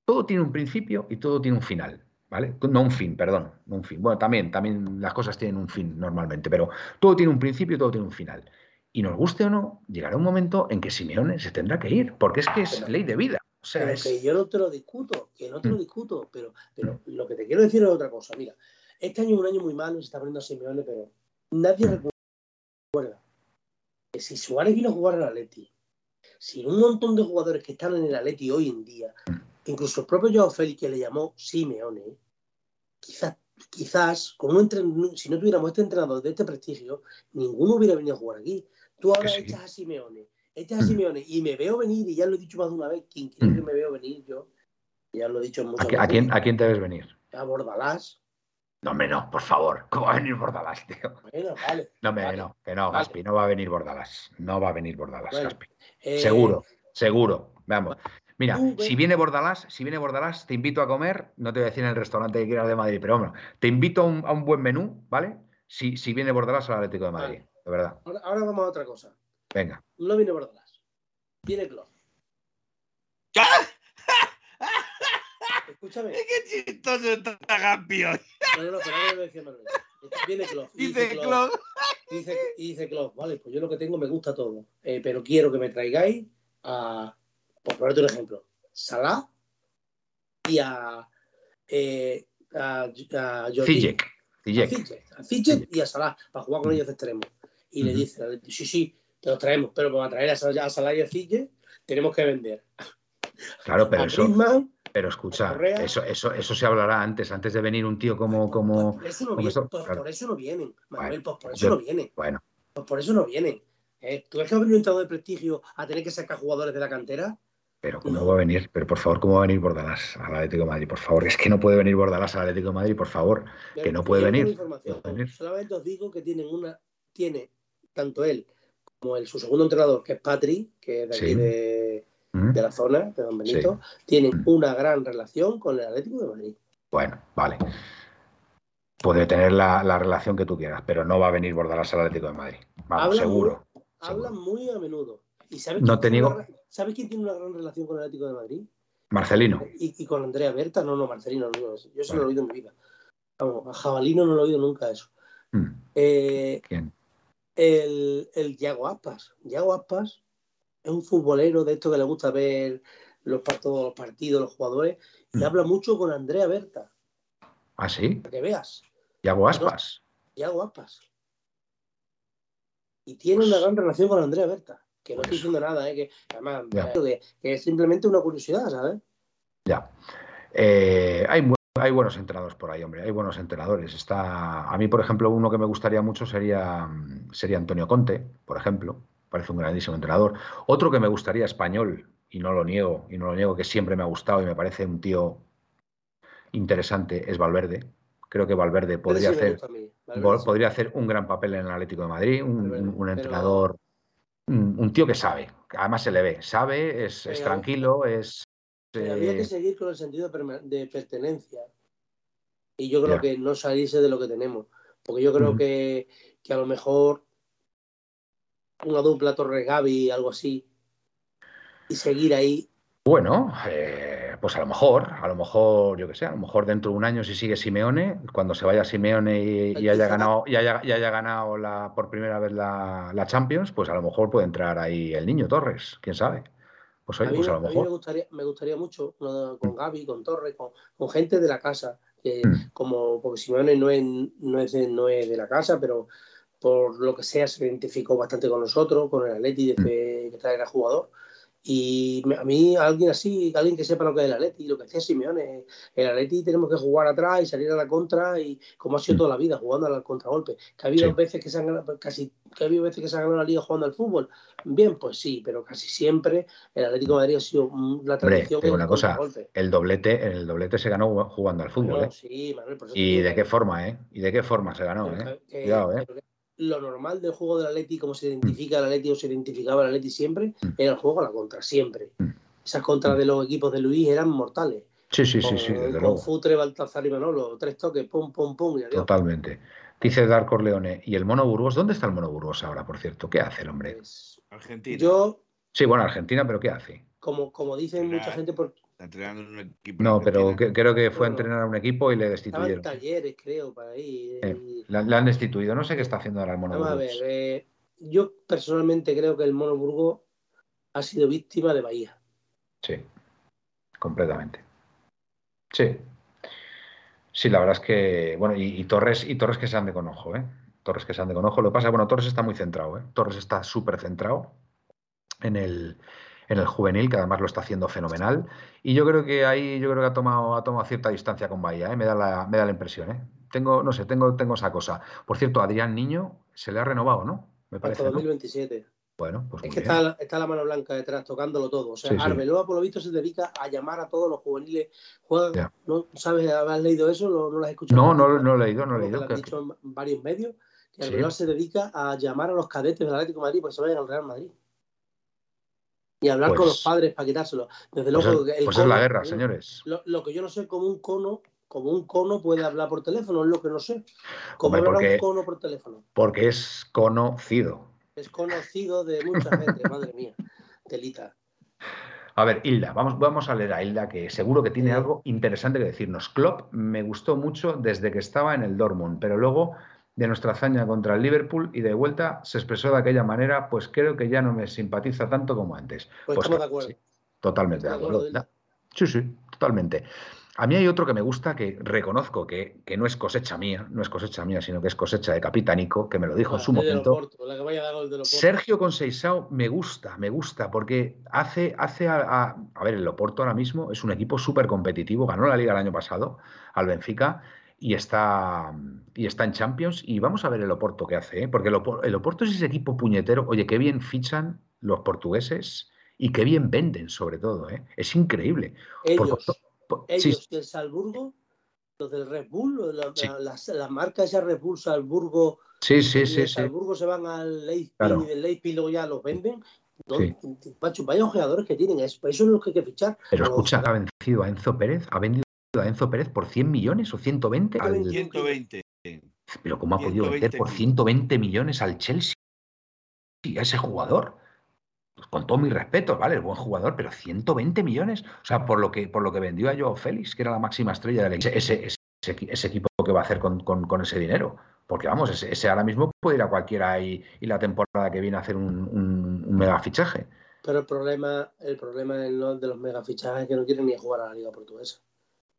Todo tiene un principio y todo tiene un final, ¿vale? No un fin, perdón, no un fin. Bueno, también, también las cosas tienen un fin normalmente, pero todo tiene un principio y todo tiene un final. Y nos guste o no, llegará un momento en que Simeone se tendrá que ir, porque es que es Pero- ley de vida. O sea, Pero es... que yo no te lo discuto, que no te lo Mm. discuto, pero, pero lo que te quiero decir es otra cosa. Mira, este año es un año muy malo, se está poniendo a Simeone, pero nadie Mm. recuerda si Suárez vino a jugar al Atleti, si un montón de jugadores que están en el Atleti hoy en día, incluso el propio Joao Félix que le llamó Simeone, quizás, quizás con un si no tuviéramos este entrenador de este prestigio, ninguno hubiera venido a jugar aquí. Tú ahora sí. echas a Simeone, echas a Mm. Simeone y me veo venir, y ya lo he dicho más de una vez, quien cree Mm. que me veo venir yo, ya lo he dicho muchas ¿A, qui- a veces, quién, ¿A quién te ves venir? a Bordalás. No, hombre, no, por favor. [LAUGHS] ¿Cómo va a venir Bordalás, tío? Bueno, vale. No, hombre, Vale. no, que no, Vale. Gaspi, no va a venir Bordalás. No va a venir Bordalás, Bueno, Gaspi. Eh, Seguro, seguro. Vamos. Mira, si viene Bordalás, si viene Bordalás, te invito a comer, no te voy a decir en el restaurante que quieras de Madrid, pero bueno, te invito a un, a un buen menú, ¿vale? Si, si viene Bordalás al Atlético de Madrid, Vale. de verdad. Ahora, ahora vamos a otra cosa. Venga. No viene Bordalás. Viene Klopp. [LAUGHS] Escúchame. ¡Qué chistoso está Gampi hoy! No, no, no, lo decía Manuel. Viene Klopp. y Dice Klopp, dice, dice Klopp, vale, pues yo lo que tengo me gusta todo. eh, pero quiero que me traigáis a, por ponerte un ejemplo, Salah y a, eh, a, a Jordi. Fitchet y a Salah para jugar con ellos de extremo. Y le dice, sí, sí, te los traemos, pero para traer a, Sal- a Salah y a Cille tenemos que vender. Claro, pero a eso, Griezmann, pero escucha, eso, eso, eso se hablará antes, antes de venir un tío como, como, por eso no como vienen, eso, claro. por eso no vienen, Manuel, Bueno, pues por eso yo- no vienen, bueno, pues por eso no vienen. ¿Eh? ¿Tú ves que ha venido un entrenador de prestigio a tener que sacar jugadores de la cantera? pero ¿cómo No. va a venir? Pero por favor, ¿cómo va a venir Bordalás al Atlético de Madrid? Por favor, es que no puede venir Bordalás al Atlético de Madrid, por favor. Que no puede venir. venir. Solamente os digo que tienen una, tiene tanto él como el, su segundo entrenador, que es Patri, que es de aquí Sí. de. De la zona, de Don Benito, tienen una gran relación con el Atlético de Madrid. Bueno, vale. Puede tener la, la relación que tú quieras, pero no va a venir Bordalás al Atlético de Madrid. Vamos, Hablan seguro. Hablan muy a menudo. ¿Y sabes No quién te una- ¿Sabes quién tiene una gran relación con el Atlético de Madrid? Marcelino. Y, y con Andrea Berta, no, no, Marcelino, no, yo eso no Vale. lo he oído en mi vida. Vamos, a Jabalino no lo he oído nunca eso. Mm, Eh, ¿Quién? el, el Yago Aspas. Yago Aspas es un futbolero de esto que le gusta ver los, par- todos los partidos, los jugadores, y Mm. habla mucho con Andrea Berta, ¿Ah, sí? para que veas. Yago Aspas. Yago Aspas. Y tiene una gran relación con Andrea Berta, que no estoy Pues- diciendo nada, ¿eh? que además que, que es simplemente una curiosidad, ¿sabes? Ya. Eh, hay, hay buenos entrenadores por ahí, hombre. Hay buenos entrenadores. Está, a mí, por ejemplo, uno que me gustaría mucho sería, mm, sería Antonio Conte, por ejemplo. Parece un grandísimo entrenador. Otro que me gustaría español, y no lo niego, y no lo niego, que siempre me ha gustado y me parece un tío interesante, es Valverde. Creo que Valverde podría sí hacer, Valverde sí. podría hacer un gran papel en el Atlético de Madrid, un, Valverde, un- un pero- entrenador, un, un tío que sabe, que además se le ve, sabe, es, tranquilo, es... Pero había que eh, seguir con el sentido de pertenencia. Y yo creo que no salirse de lo que tenemos. Porque yo creo que, que a lo mejor una dupla Torres Gaby, algo así, y seguir ahí. Bueno, eh, pues a lo mejor, a lo mejor, yo qué sé, a lo mejor dentro de un año si sigue Simeone, cuando se vaya Simeone y, y haya ganado, y haya, y haya ganado la, por primera vez la, la Champions, pues a lo mejor puede entrar ahí el niño Torres, quién sabe. Pues A oye, mí, pues a lo a mí me, mejor. gustaría, me gustaría mucho ¿no? con Gaby, con Torres, con, con gente de la casa. Que Mm. como porque Simeone no es, no, es de, no es de la casa, pero por lo que sea se identificó bastante con nosotros, con el Atleti Mm. desde que trae era jugador. Y a mí, alguien así, alguien que sepa lo que es el Atleti, lo que decía Simeone, el Atleti tenemos que jugar atrás y salir a la contra, y como ha sido Mm. toda la vida, jugando al contragolpe. Que ha habido Sí. veces que se han ganado, casi, que ha habido veces que se han ganado la liga jugando al fútbol. Bien, pues sí, pero casi siempre el Atlético de Madrid ha sido mm, la Hombre, tradición del una cosa, el doblete, el doblete se ganó jugando al fútbol, No, ¿eh? sí, Manuel, por eso Y de qué forma, ¿eh? Y de qué forma se ganó, pero ¿eh? que- que- Cuidado, ¿eh? Lo normal del juego del Atleti, como se identifica el Atleti o se identificaba el Atleti siempre, Mm. era el juego a la contra, siempre. Mm. Esas contras de los equipos de Luis eran mortales. Sí, sí, sí, con, sí, desde con luego. Futre, Baltazar y Manolo, tres toques, pum, pum, pum, y adiós. Totalmente. Dice Dar Corleone, ¿y el Mono Burgos? ¿Dónde está el Mono Burgos ahora, por cierto? ¿Qué hace el hombre? Pues, Argentina. yo, Sí, bueno, Argentina, pero ¿qué hace? como, como dicen Claro. mucha gente, por, Está entrenando en un equipo. No, en pero que- creo que fue a entrenar a un equipo y le destituyeron. talleres, creo, para ahí. Eh, le han destituido. No sé qué está haciendo ahora el Mono Vamos a ver, eh, yo personalmente creo que el Mono Burgo ha sido víctima de Bahía. Sí, completamente. Sí. Sí, la verdad es que, bueno, y, y Torres, y Torres que se ande con ojo, ¿eh? Torres que se ande con ojo. Lo que pasa, bueno, Torres está muy centrado, ¿eh? Torres está súper centrado en el, en el juvenil, que además lo está haciendo fenomenal. Y yo creo que ahí, yo creo que ha tomado, ha tomado cierta distancia con Bahía, ¿eh? Me da la, me da la impresión, ¿eh? Tengo, no sé, tengo, tengo esa cosa. Por cierto, Adrián Niño se le ha renovado, ¿no? Me Hasta parece, ¿no? 2027. Bueno, pues Es muy que bien. está, la- está la mano blanca detrás tocándolo todo. O sea, Sí, sí. Arbeloa, por lo visto, se dedica a llamar a todos los juveniles. Juegan, Ya. ¿no sabes? ¿Has leído eso? ¿No, no lo has escuchado? No, no, no he leído, no he Como que leído. lo han ¿Qué- dicho en varios medios. Que Sí. Arbeloa se dedica a llamar a los cadetes del Atlético de Madrid para que se vayan al Real Madrid. Y hablar con Pues- los padres para quitárselo. Desde Pues, luego, es, el pues es la guerra, señores. Lo, lo que yo no sé, como un cono, como un cono puede hablar por teléfono, es lo que no sé. ¿Cómo Hombre, hablará porque- un cono por teléfono? Porque es conocido. Es conocido de mucha gente, [LAUGHS] madre mía. Telita. A ver, Hilda, vamos, vamos a leer a Hilda, que seguro que tiene algo interesante que decirnos. Klopp me gustó mucho desde que estaba en el Dortmund, pero luego de nuestra hazaña contra el Liverpool y de vuelta se expresó de aquella manera, pues creo que ya no me simpatiza tanto como antes. Pues, Pues estamos de acuerdo. sí, totalmente de acuerdo. Sí, sí, totalmente. A mí hay otro que me gusta, que reconozco que, que no es cosecha mía, no es cosecha mía, sino que es cosecha de Capitánico, que me lo dijo en su momento. La que vaya de. Sergio Conceição me gusta, me gusta, porque hace, hace a, a- a ver, el Oporto ahora mismo es un equipo súper competitivo, ganó la liga el año pasado al Benfica y está, y está en Champions. Y vamos a ver el Oporto que hace, ¿eh? porque el, Opor- el Oporto es ese equipo puñetero. Oye, qué bien fichan los portugueses y qué bien venden, sobre todo. ¿eh? Es increíble. Ellos, por- sí, ellos y el Salzburgo, los del Red Bull, la, Sí. la, las- la marca esa Red Bull Salzburgo, sí, sí, sí, sí. Salzburgo se van al Leipzig Claro. y del Leipzig luego ya los venden. Sí. Vaya jugadores que tienen, eso, eso es lo que hay que fichar. Pero escucha, ha vencido a Enzo Pérez, ha vendido a Enzo Pérez por 100 millones o 120. al- 120. Pero ¿cómo ha podido 120 vender por 120 millones al Chelsea? Y a ese jugador. Pues con todo mi respeto, ¿vale? Es buen jugador, pero 120 millones. O sea, por lo que, por lo que vendió a Joao Félix, que era la máxima estrella del equipo. Ese, ese, ese equi- ese equipo que va a hacer con, con- con ese dinero. Porque vamos, ese, ese ahora mismo puede ir a cualquiera y, y la temporada que viene a hacer un, un- un mega fichaje. Pero el problema, el problema de los, de los megafichajes es que no quieren ni jugar a la Liga Portuguesa.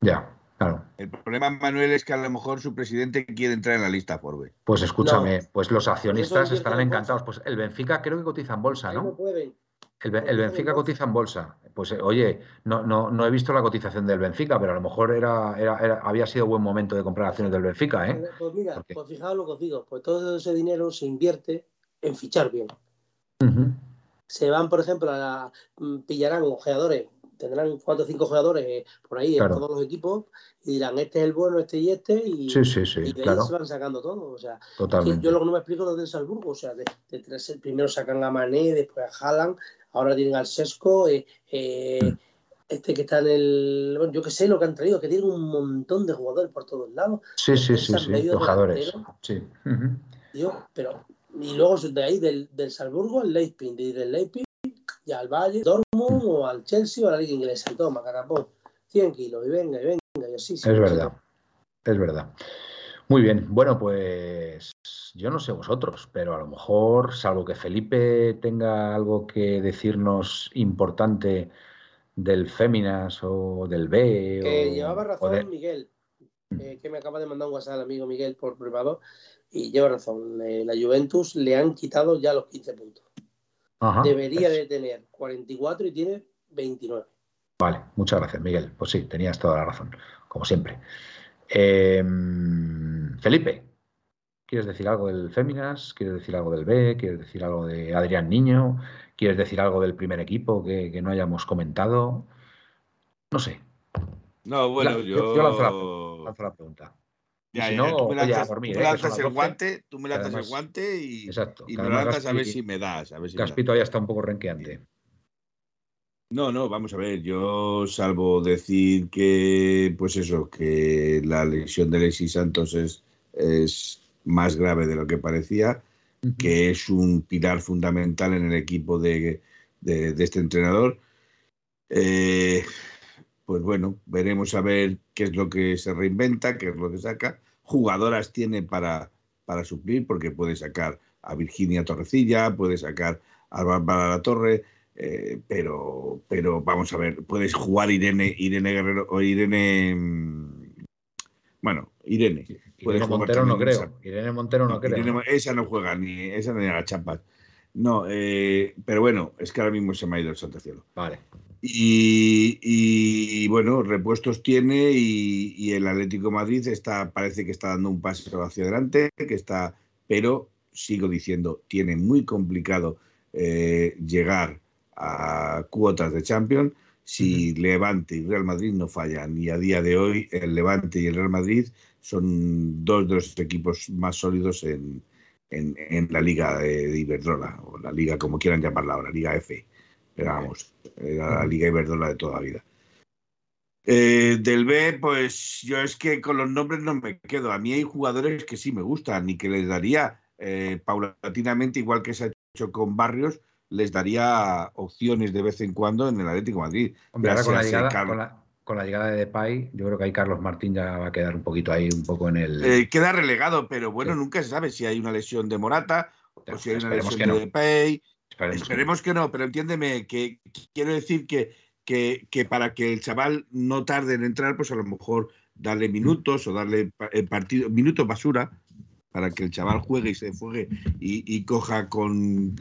Ya, claro. El problema, Manuel, es que a lo mejor su presidente quiere entrar en la lista Forbes. Pues escúchame, No. pues los accionistas estarán bolsa. encantados. Pues el Benfica creo que cotiza en bolsa, no ¿no? pueden. El, Benfica cotiza en bolsa. Pues eh, oye, no, no, no he visto la cotización del Benfica, pero a lo mejor era, era- era- había sido buen momento de comprar acciones del Benfica, ¿eh? Pues mira, ¿Por qué? pues fijaos lo que os digo, pues todo ese dinero se invierte en fichar bien. Se van, por ejemplo, a la- mm, pillarán ojeadores, tendrán cuatro o cinco jugadores por ahí Claro. en todos los equipos y dirán este es el bueno, este y este, y, Sí, sí, sí, y de ahí claro, se van sacando todo. O sea, totalmente. yo lo que no me explico es del Salzburgo, o sea, de, de tres- primero sacan a Mané, después a Haaland, ahora tienen al Sesco, eh, eh, Mm. este que está en el. Bueno, yo que sé lo que han traído, que tienen un montón de jugadores por todos lados. Sí, sí, sí, sí, jugadores. Sí. Tío, pero. Y luego de ahí, del, del Salzburgo al Leipzig, y del Leipzig ya al Valle, Dortmund o al Chelsea o a la Liga Inglesa. Y toma, carapón, 100 kilos, y venga, y venga, y así. sí, Es sí. verdad, es verdad. Muy bien, bueno, pues yo no sé vosotros, pero a lo mejor, salvo que Felipe tenga algo que decirnos importante del Féminas o del B. Que o, llevaba o razón de- Miguel, eh, que me acaba de mandar un WhatsApp el amigo Miguel por privado, y lleva razón. eh, la Juventus le han quitado ya los 15 puntos. Ajá, Debería es- de tener 44 y tiene 29. Vale, muchas gracias, Miguel. Pues sí, tenías toda la razón, como siempre. Em, Felipe, ¿quieres decir algo del Féminas? ¿Quieres decir algo del B? ¿Quieres decir algo de Adrián Niño? ¿Quieres decir algo del primer equipo que, que no hayamos comentado? No sé. No, bueno, La- yo. yo lanzo la, lanzo la pregunta. Ya, si ya, no, tú me lanzas, dormir, tú ¿eh? me que lanzas son el las 12. guante, tú me lanzas el además- guante y, Exacto. y me lanzas a ver Gaspi- si me das. A ver si me das. Gaspito ya está un poco renqueante. No, no, vamos a ver, yo salvo decir que, pues eso, que la lesión de Alexis Santos es, es más grave de lo que parecía, que es un pilar fundamental en el equipo de, de- de este entrenador. Eh, pues bueno, veremos a ver qué es lo que se reinventa, qué es lo que saca. Jugadoras tiene para, para suplir, porque puede sacar a Virginia Torrecilla, puede sacar a Bárbara La Torre, eh, pero, pero vamos a ver, puedes jugar Irene, Irene Guerrero o Irene. mm, Bueno, Irene. Irene Montero no creo. esa. Irene Montero no, No, creo. Irene esa no juega, ni esa ni a las chapas. No, eh, pero bueno, es que ahora mismo se me ha ido el santo cielo. Vale. Y, y, bueno, repuestos tiene y, y el Atlético de Madrid está, parece que está dando un paso hacia adelante, que está, pero sigo diciendo, tiene muy complicado eh, llegar a cuotas de Champions si Levante y Real Madrid no fallan. Y a día de hoy el Levante y el Real Madrid son dos de los equipos más sólidos en, en, en la Liga de, de Iberdrola, o la Liga como quieran llamarla ahora, Liga F. Pero vamos, era la Liga Iberdrola de toda la vida. Eh, del B, pues yo es que con los nombres no me quedo. A mí hay jugadores que sí me gustan y que les daría eh, paulatinamente, igual que se ha hecho con Barrios, les daría opciones de vez en cuando en el Atlético de Madrid. Hombre, ahora con la, llegada, con, la, con la llegada de Depay, yo creo que ahí Carlos Martín ya va a quedar un poquito ahí, un poco en el... Eh, queda relegado, pero bueno, Sí. nunca se sabe si hay una lesión de Morata o si hay una Esperemos lesión que no. de Depay. Esperemos que no. Esperemos que no, pero entiéndeme que quiero decir que, que, que para que el chaval no tarde en entrar, pues a lo mejor darle minutos o darle el partido, minutos basura, para que el chaval juegue y se fuegue y, y coja con,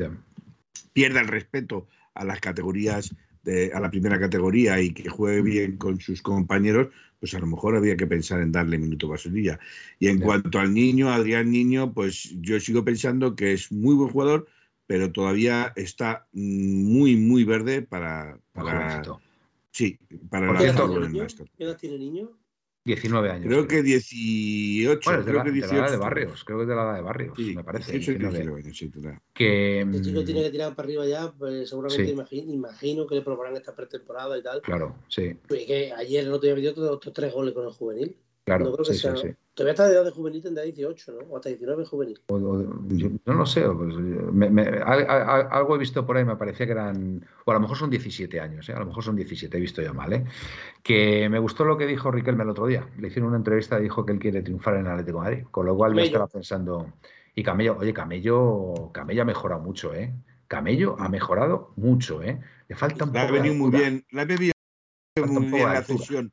pierda el respeto a las categorías, de, a la primera categoría y que juegue bien con sus compañeros, pues a lo mejor había que pensar en darle minuto basurilla. Y en cuanto al niño, Adrián Niño, pues yo sigo pensando que es muy buen jugador, pero todavía está muy, muy verde para, para sí, para la ¿Qué edad tiene niño? Ascot. ¿Qué edad tiene niño? 19 años. Creo que creo. 18, Bueno, es de creo la, que de la 18. edad de Barrios, creo que es de la edad de Barrios, Sí, me parece. 18 y 19. 19 años, sí, tendrá. Que, Este chico mm, tiene que tirar para arriba ya, pues seguramente Sí. imagi- imagino que le probarán esta pretemporada y tal. Claro, sí, Y que ayer el otro día metió otros tres goles con el juvenil. Claro, no creo que sí, sí, sea. sí. Todavía está de edad de juvenil, tendrá 18, ¿no? O hasta 19 juvenil. O- o- yo no lo sé, pues, me- me- algo he visto por ahí, me parecía que eran, o a lo mejor son 17 años, ¿eh? a lo mejor son 17, he visto yo mal, ¿eh? que me gustó lo que dijo Riquelme el otro día, le hicieron una entrevista y dijo que él quiere triunfar en el Atlético de Madrid, con lo cual yo Camello. estaba pensando, y Camello, oye, Camello, Camello ha mejorado mucho, ¿eh? Camello ha mejorado mucho, ¿eh? Le falta un Le ha poco de venido muy bien, le ha un muy poco bien la altura.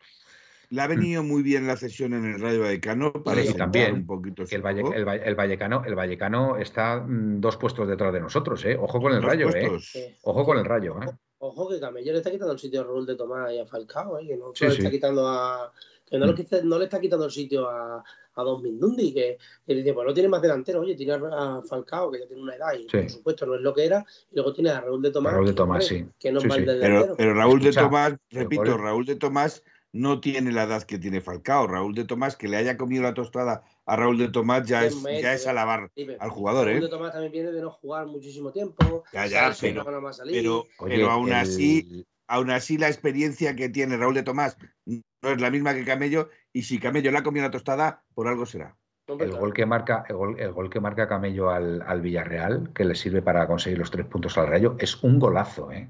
Le ha venido muy bien la cesión en el Rayo Vallecano para sentar también un poquito que el, Valle- Vallecano, el Vallecano está mm, dos puestos detrás de nosotros, ¿eh? Ojo con el Dos rayo, ¿eh? puestos. Eh, Ojo con el rayo, ¿eh? Ojo que Camello le está quitando el sitio a Raúl de Tomás y a Falcao, ¿eh? que no Sí, le sí. está quitando a. Que no, Mm. le, quita- no le está quitando el sitio a, a Don Mindundi, que, que dice, pues no tiene más delantero, oye, tiene a Falcao, que ya tiene una edad y Sí. por supuesto no es lo que era, y luego tiene a Raúl de Tomás, Raúl de que, Tomás, hombre, sí. que no Sí, es mal sí. delantero. Pero, pero Raúl Escucha, de Tomás, repito, Raúl de Tomás no tiene la edad que tiene Falcao. Raúl de Tomás, que le haya comido la tostada a Raúl de Tomás, ya es, ya es eh. alabar Sí, al jugador, Raúl ¿eh? de Tomás también viene de no jugar muchísimo tiempo. Ya, pero- mano más salir. Pero, Oye, pero aún el- así, aún así la experiencia que tiene Raúl de Tomás no es la misma que Camello, y si Camello le ha comido la tostada, por algo será. El gol que marca, el gol, el gol que marca Camello al, al Villarreal, que le sirve para conseguir los tres puntos al Rayo, es un golazo, ¿eh?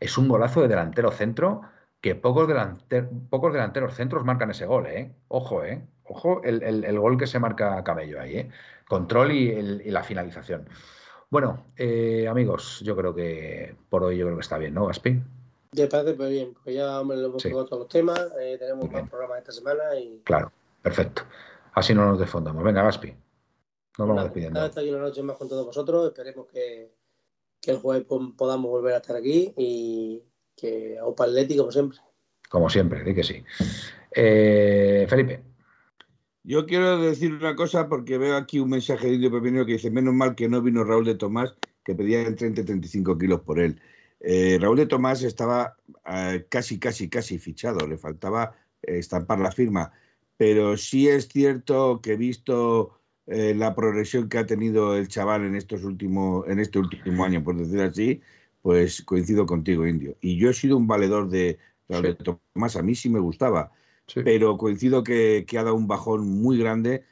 Es un golazo de delantero centro que pocos, delanter- pocos delanteros centros marcan ese gol, ¿eh? Ojo, ¿eh? Ojo el, el- el gol que se marca Camello ahí, ¿eh? Control y, el- y la finalización. Bueno, eh, amigos, yo creo que por hoy yo creo que está bien, ¿no, Gaspi? Me parece muy bien, porque ya hombre, lo hemos Sí. todos los temas, eh, tenemos Muy más bien. programas esta semana y Claro, perfecto. Así no nos desfondamos. Venga, Gaspi. Nos vamos despidiendo. estar aquí una noche más con todos vosotros. Esperemos que, que el jueves po- podamos volver a estar aquí y que Opa Atleti, como siempre. Como siempre, di que sí. Eh, Felipe. Yo quiero decir una cosa porque veo aquí un mensaje de Indio Pepinero que dice, menos mal que no vino Raúl de Tomás, que pedía en 30 y 35 kilos por él. Eh, Raúl de Tomás estaba eh, casi, casi, casi fichado, le faltaba eh, estampar la firma, pero sí es cierto que he visto eh, la progresión que ha tenido el chaval en, estos últimos, en este último año, por decir así, pues coincido contigo, Indio. Y yo he sido un valedor de Raúl Sí. de Tomás, a mí sí me gustaba Sí. pero coincido que, que ha dado un bajón muy grande.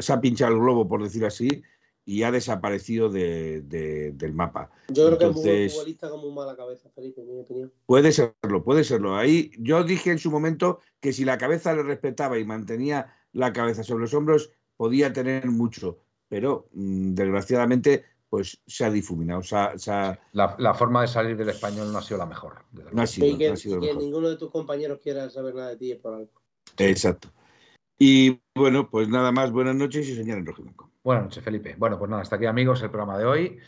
se ha pinchado el globo, por decir así, y ha desaparecido de- de- del mapa. Yo creo que es muy buen Entonces- futbolista con muy mala cabeza, Felipe, en mi opinión. Puede serlo, puede serlo. Ahí yo dije en su momento que si la cabeza le respetaba y mantenía la cabeza sobre los hombros, podía tener mucho, pero mm, desgraciadamente pues se ha difuminado, se ha- se ha- La, la forma de salir del español no ha sido la mejor. no ha sido, y que, no ha sido y que mejor. ninguno de tus compañeros quiera saber nada de ti es por algo. Exacto. Y bueno, pues nada más, buenas noches y señor en. Buenas noches, Felipe. Bueno, pues nada, hasta aquí, amigos, el programa de hoy.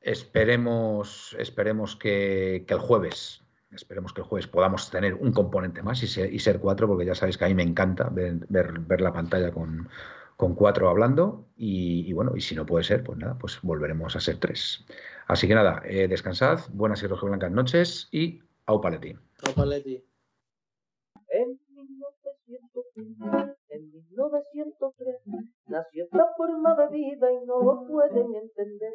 Esperemos, esperemos que, que el jueves, esperemos que el jueves podamos tener un componente más y ser, y ser cuatro, porque ya sabéis que a mí me encanta ver, ver, ver la pantalla con, con cuatro hablando. Y, y bueno, y si no puede ser, pues nada, pues volveremos a ser tres. Así que nada, eh, descansad, buenas y rojiblancas noches y au paletín. Opa Atleti. En 1903, en 1903, nació esta forma de vida y no lo pueden entender.